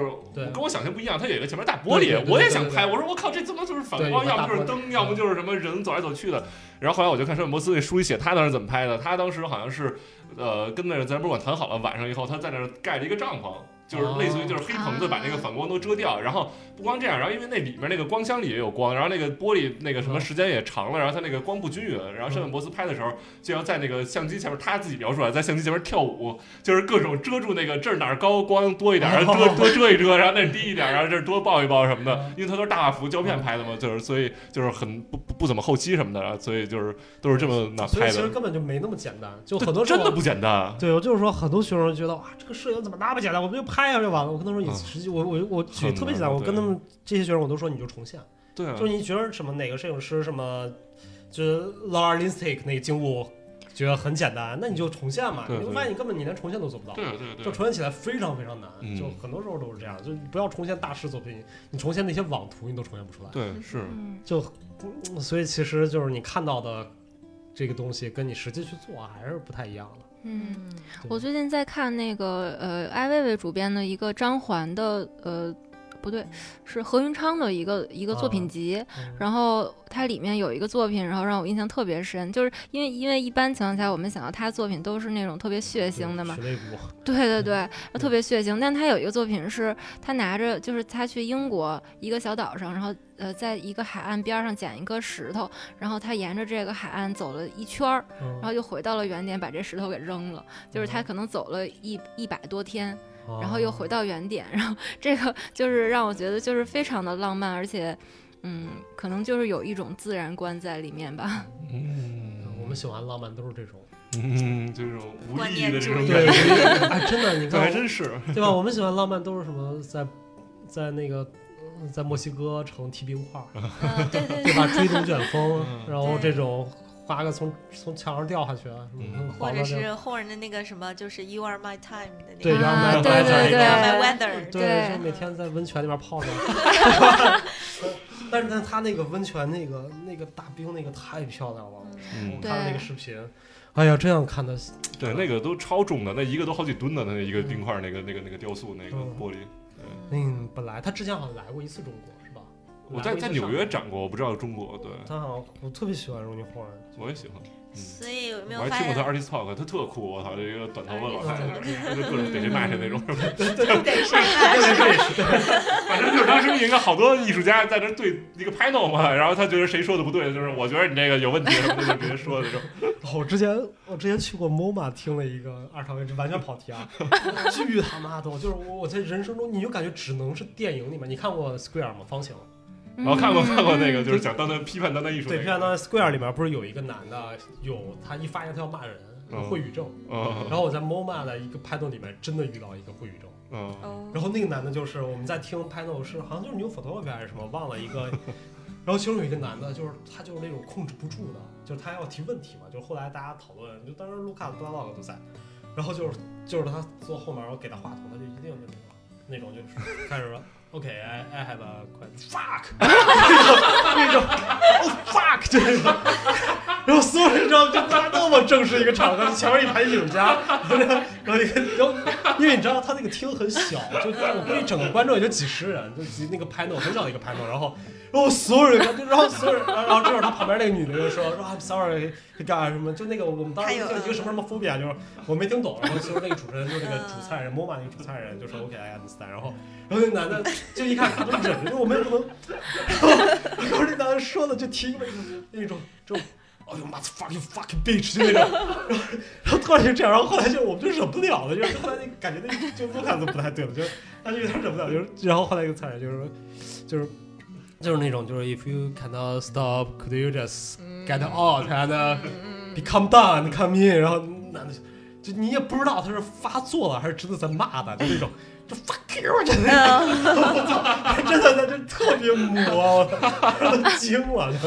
跟我想象不一样，它有一个前面大玻璃我也想拍，我说我靠，这怎么就是反光，要么就是灯，要么就是什么人走来走去的。然后后来我就看山姆摩斯那书里写他当时怎么拍的，他当时好像是呃跟那个自然博物馆谈好了，晚上以后他在那儿盖了一个帐篷。就是类似于就是黑棚子把那个反光都遮掉，然后不光这样，然后因为那里面那个光箱里也有光，然后那个玻璃那个什么时间也长了，然后它那个光不均匀，然后山本博斯拍的时候就要在那个相机前面，他自己描述啊在相机前面跳舞，就是各种遮住那个这儿哪儿高光多一点，然后遮多遮一遮，然后那儿低一点，然后这儿多抱一抱什么的，因为它都是大幅胶片拍的嘛，就是所以就是很不不不怎么后期什么的，所以就是都是这么那所以其实，根本就没那么简单，就很多真的不简单。对，我就是说，很多学生觉得哇，这个摄影怎么那么简单？我们就拍下就完了。我跟他说，你嗯实际我我我举特别简单，我跟他们这些学生我都说你就重现，对啊就，是你觉得什么哪个摄影师什么，就是 Laura Lindstick 那个静物，觉得很简单，那你就重现嘛。对对你会发现你根本你连重现都做不到。对对对就，重现起来非常非常难，嗯就很多时候都是这样。就你不要重现大师作品，你重现那些网图你都重现不出来。对是，嗯，嗯所以其实就是你看到的这个东西，跟你实际去做还是不太一样的。嗯，我最近在看那个呃艾薇薇主编的一个张环的呃不对，是何云昌的一个一个作品啊集，嗯。然后它里面有一个作品，然后让我印象特别深，就是因为因为一般情况下我们想到他作品都是那种特别血腥的嘛，对对对，嗯。特别血腥。但他有一个作品是，他拿着就是他去英国一个小岛上，然后呃，在一个海岸边上捡一颗石头，然后他沿着这个海岸走了一圈儿，然然后又回到了原点，把这石头给扔了。就是嗯。他可能走了一一百多天，哦然后又回到原点，然后这个就是让我觉得就是非常的浪漫，而且。嗯，可能就是有一种自然观在里面吧。嗯嗯我们喜欢浪漫都是这种，嗯，就这种无意义的这种感觉，哎，真的，你看还真是。对吧？我们喜欢浪漫都是什么？在在那个呃在墨西哥城踢冰块对对对，对吧？追龙卷风，嗯然后这种划个从从墙上掉下去，或者是后人的那个什么，就是 You are my time 的那对个，，You are 啊 my 对 weather 对那 are 个 my 对 weather，对，每天在温泉里边泡着。但是但他那个温泉那个那个大冰那个太漂亮了，嗯我，看了那个对视频，哎呀，这样看的，对，那个都超重的，那一个都好几吨的，那一个冰块，那个那个那个雕塑，那个嗯玻璃。嗯，本来他之前好像来过一次中国？我在在纽约展过，我不知道中国。对，他好像我特别喜欢 Ronnie Horn，我也喜欢。嗯，所以有没有我还听过他现？Artist Talk，他特酷，我操，这一个短头发老太太，就各种逮谁骂谁那种。对，上海 反正就是当时应该好多艺术家在那对一个 panel 嘛，然后他觉得谁说的不对，就是我觉得你这个有问题什么的，就直接说的这种。哦 我之前我之前去过 MoMA 听了一个二场位，这完全跑题啊，巨他妈多！就是我我在人生中你就感觉只能是电影里面，你看过 Square 吗？方形？然后看过看过那个，嗯。就是讲当代批判当代艺术对，那个。片当 Square 里面不是有一个男的，有他一发言他要骂人，嗯。会语症。嗯。然后我在 MoMA 的一个 panel 里面真的遇到一个会语症，然后那个男的就是我们在听 panel 是好像就是 New Photography 还是什么，忘了一个。然后其中有一个男的，就是他就是那种控制不住的，就是他要提问题嘛，就是后来大家讨论，就当时卢卡、布拉洛克都在，然后就是就是他坐后面，然后给他话筒，他就一定就那种那种就是开始说 OK，I、I have a question. Fuck 那种哦 fuck 这种，然后所有人知道就大家那么正式一个场合，前面一排艺术家，然后那个然后因为你知道他那个厅很小，就我估计整个观众也就几十人，就几那个 panel 很小的一个 panel，然后然后所有人就然后所有人，然后然后这会儿他旁边那个女的就说说 I'm sorry 干什么，就那个我们当时就一个什么什么 phobia，就是我没听懂，然后其实那个主持人就是那个主菜人 MoMA 那个主菜人就说 OK I understand，然后然后那男的就一看他都忍着，就我们也不能，然后然后那男的说的就提一个那种这种。哦呦妈，fuck you fucking bitch，就那种，然后然后突然就这样，然后后来就我们就忍不了了，就是后来那感觉那个就卢卡斯不太对了，就是他就有点忍不了，就是然后后来一个菜人就是说，就是就是那种就是 if you cannot stop，could you just get out and become done come in，然后男的就就你也不知道他是发作了还是真的在骂的，就那种就 fuck you，真的。嗯 真的，他就特别魔，我操，都惊了，就，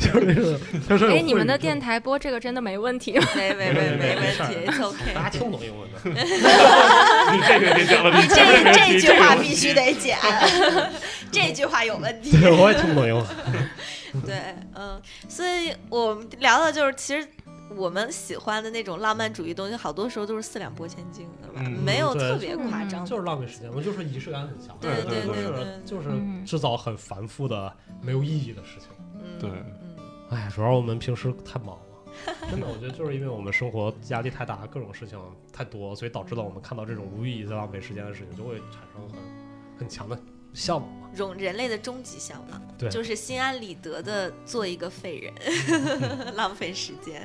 就是那个就是哎，你们的电台播这个真的没问题吗？没没没没问题 OK。大家听不懂英文的，你这个别讲了，你这这句话必须得剪，这句话有问题。对，我也听不懂英文。对，嗯，所以我们聊的就是，其实我们喜欢的那种浪漫主义东西，好多时候都是四两拨千斤的吧，嗯没有特别夸张的。就是浪费时间，我就是仪式感很强，对对对就是对就是嗯。制造很繁复的没有意义的事情。嗯，对。嗯，哎，主要我们平时太忙了，真的，我觉得就是因为我们生活压力太大，各种事情太多，所以导致了我们看到这种无意义在浪费时间的事情，就会产生很很强的向往嘛。人人类的终极向往，对就是心安理得的做一个废人，浪费时间。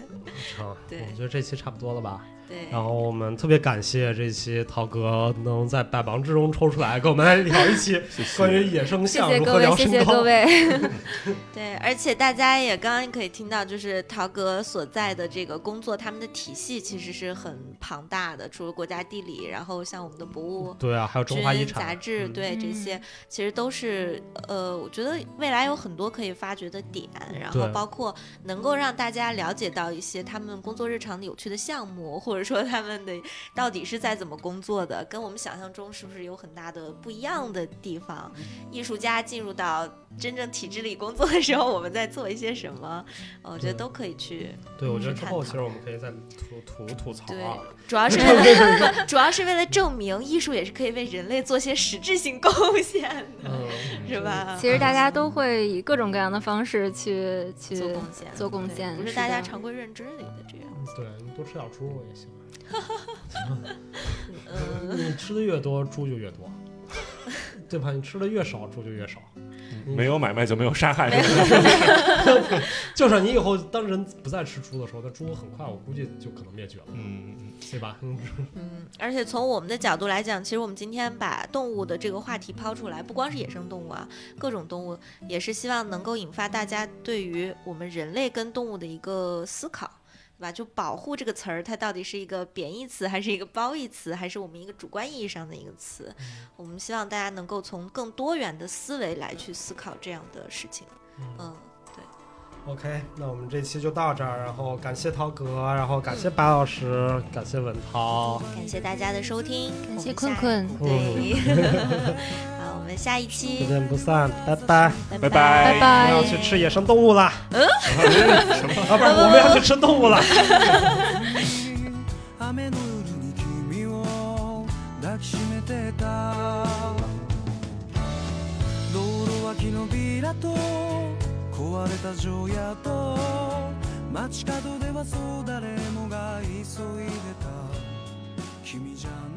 啊，对我觉得这期差不多了吧。对，然后我们特别感谢这期涛哥能在百忙之中抽出来跟我们来聊一期 关于野生谢象如谢各位，谢。谢各位。对，而且大家也刚刚可以听到，就是陶哥所在的这个工作，他们的体系其实是很庞大的。除了国家地理，然后像我们的博物对啊，还有中华遗产杂产，志，嗯对这嗯些其实都是呃，我觉得未来有很多可以发掘的点，然后包括能够让大家了解到一些他们工作日常的有趣的项目，或者说他们的到底是在怎么工作的，跟我们想象中是不是有很大的不一样的地方？艺术家进入到真正体制里工作的时候，我们在做一些什么？呃我觉得都可以去。对，我觉得之后其实我们可以再吐吐吐槽对啊。主要是为了，主要是为了证明艺术也是可以为人类做些实质性贡献的，嗯，是吧？其实大家都会以各种各样的方式去去做贡献，做贡献不是大家常规认知里的这样。对你多吃点猪肉也行。嗯，你吃的越多，猪就越多，对吧？你吃的越少，猪就越少。没有买卖就没有杀害，就是你以后当人不再吃猪的时候，那猪很快我估计就可能灭绝了，嗯，对吧？嗯 嗯，而且从我们的角度来讲，其实我们今天把动物的这个话题抛出来，不光是野生动物啊，各种动物也是希望能够引发大家对于我们人类跟动物的一个思考。对吧？就保护这个词儿，它到底是一个贬义词，还是一个褒义词，还是我们一个主观意义上的一个词？我们希望大家能够从更多元的思维来去思考这样的事情。嗯，OK，那我们这期就到这儿，然后感谢涛哥，然后感谢白老师，感谢文涛，感谢大家的收听，感谢我们下困困对，好，我们下一期不见不散，拜拜。拜拜拜拜拜我们要去吃野生动物了。嗯？啊，不是，我们要去吃动物了。雨の夜に君を抱きしめてた道路脇のビラと 壊れた乗屋と街角ではそう誰もが急いでた。君じゃない。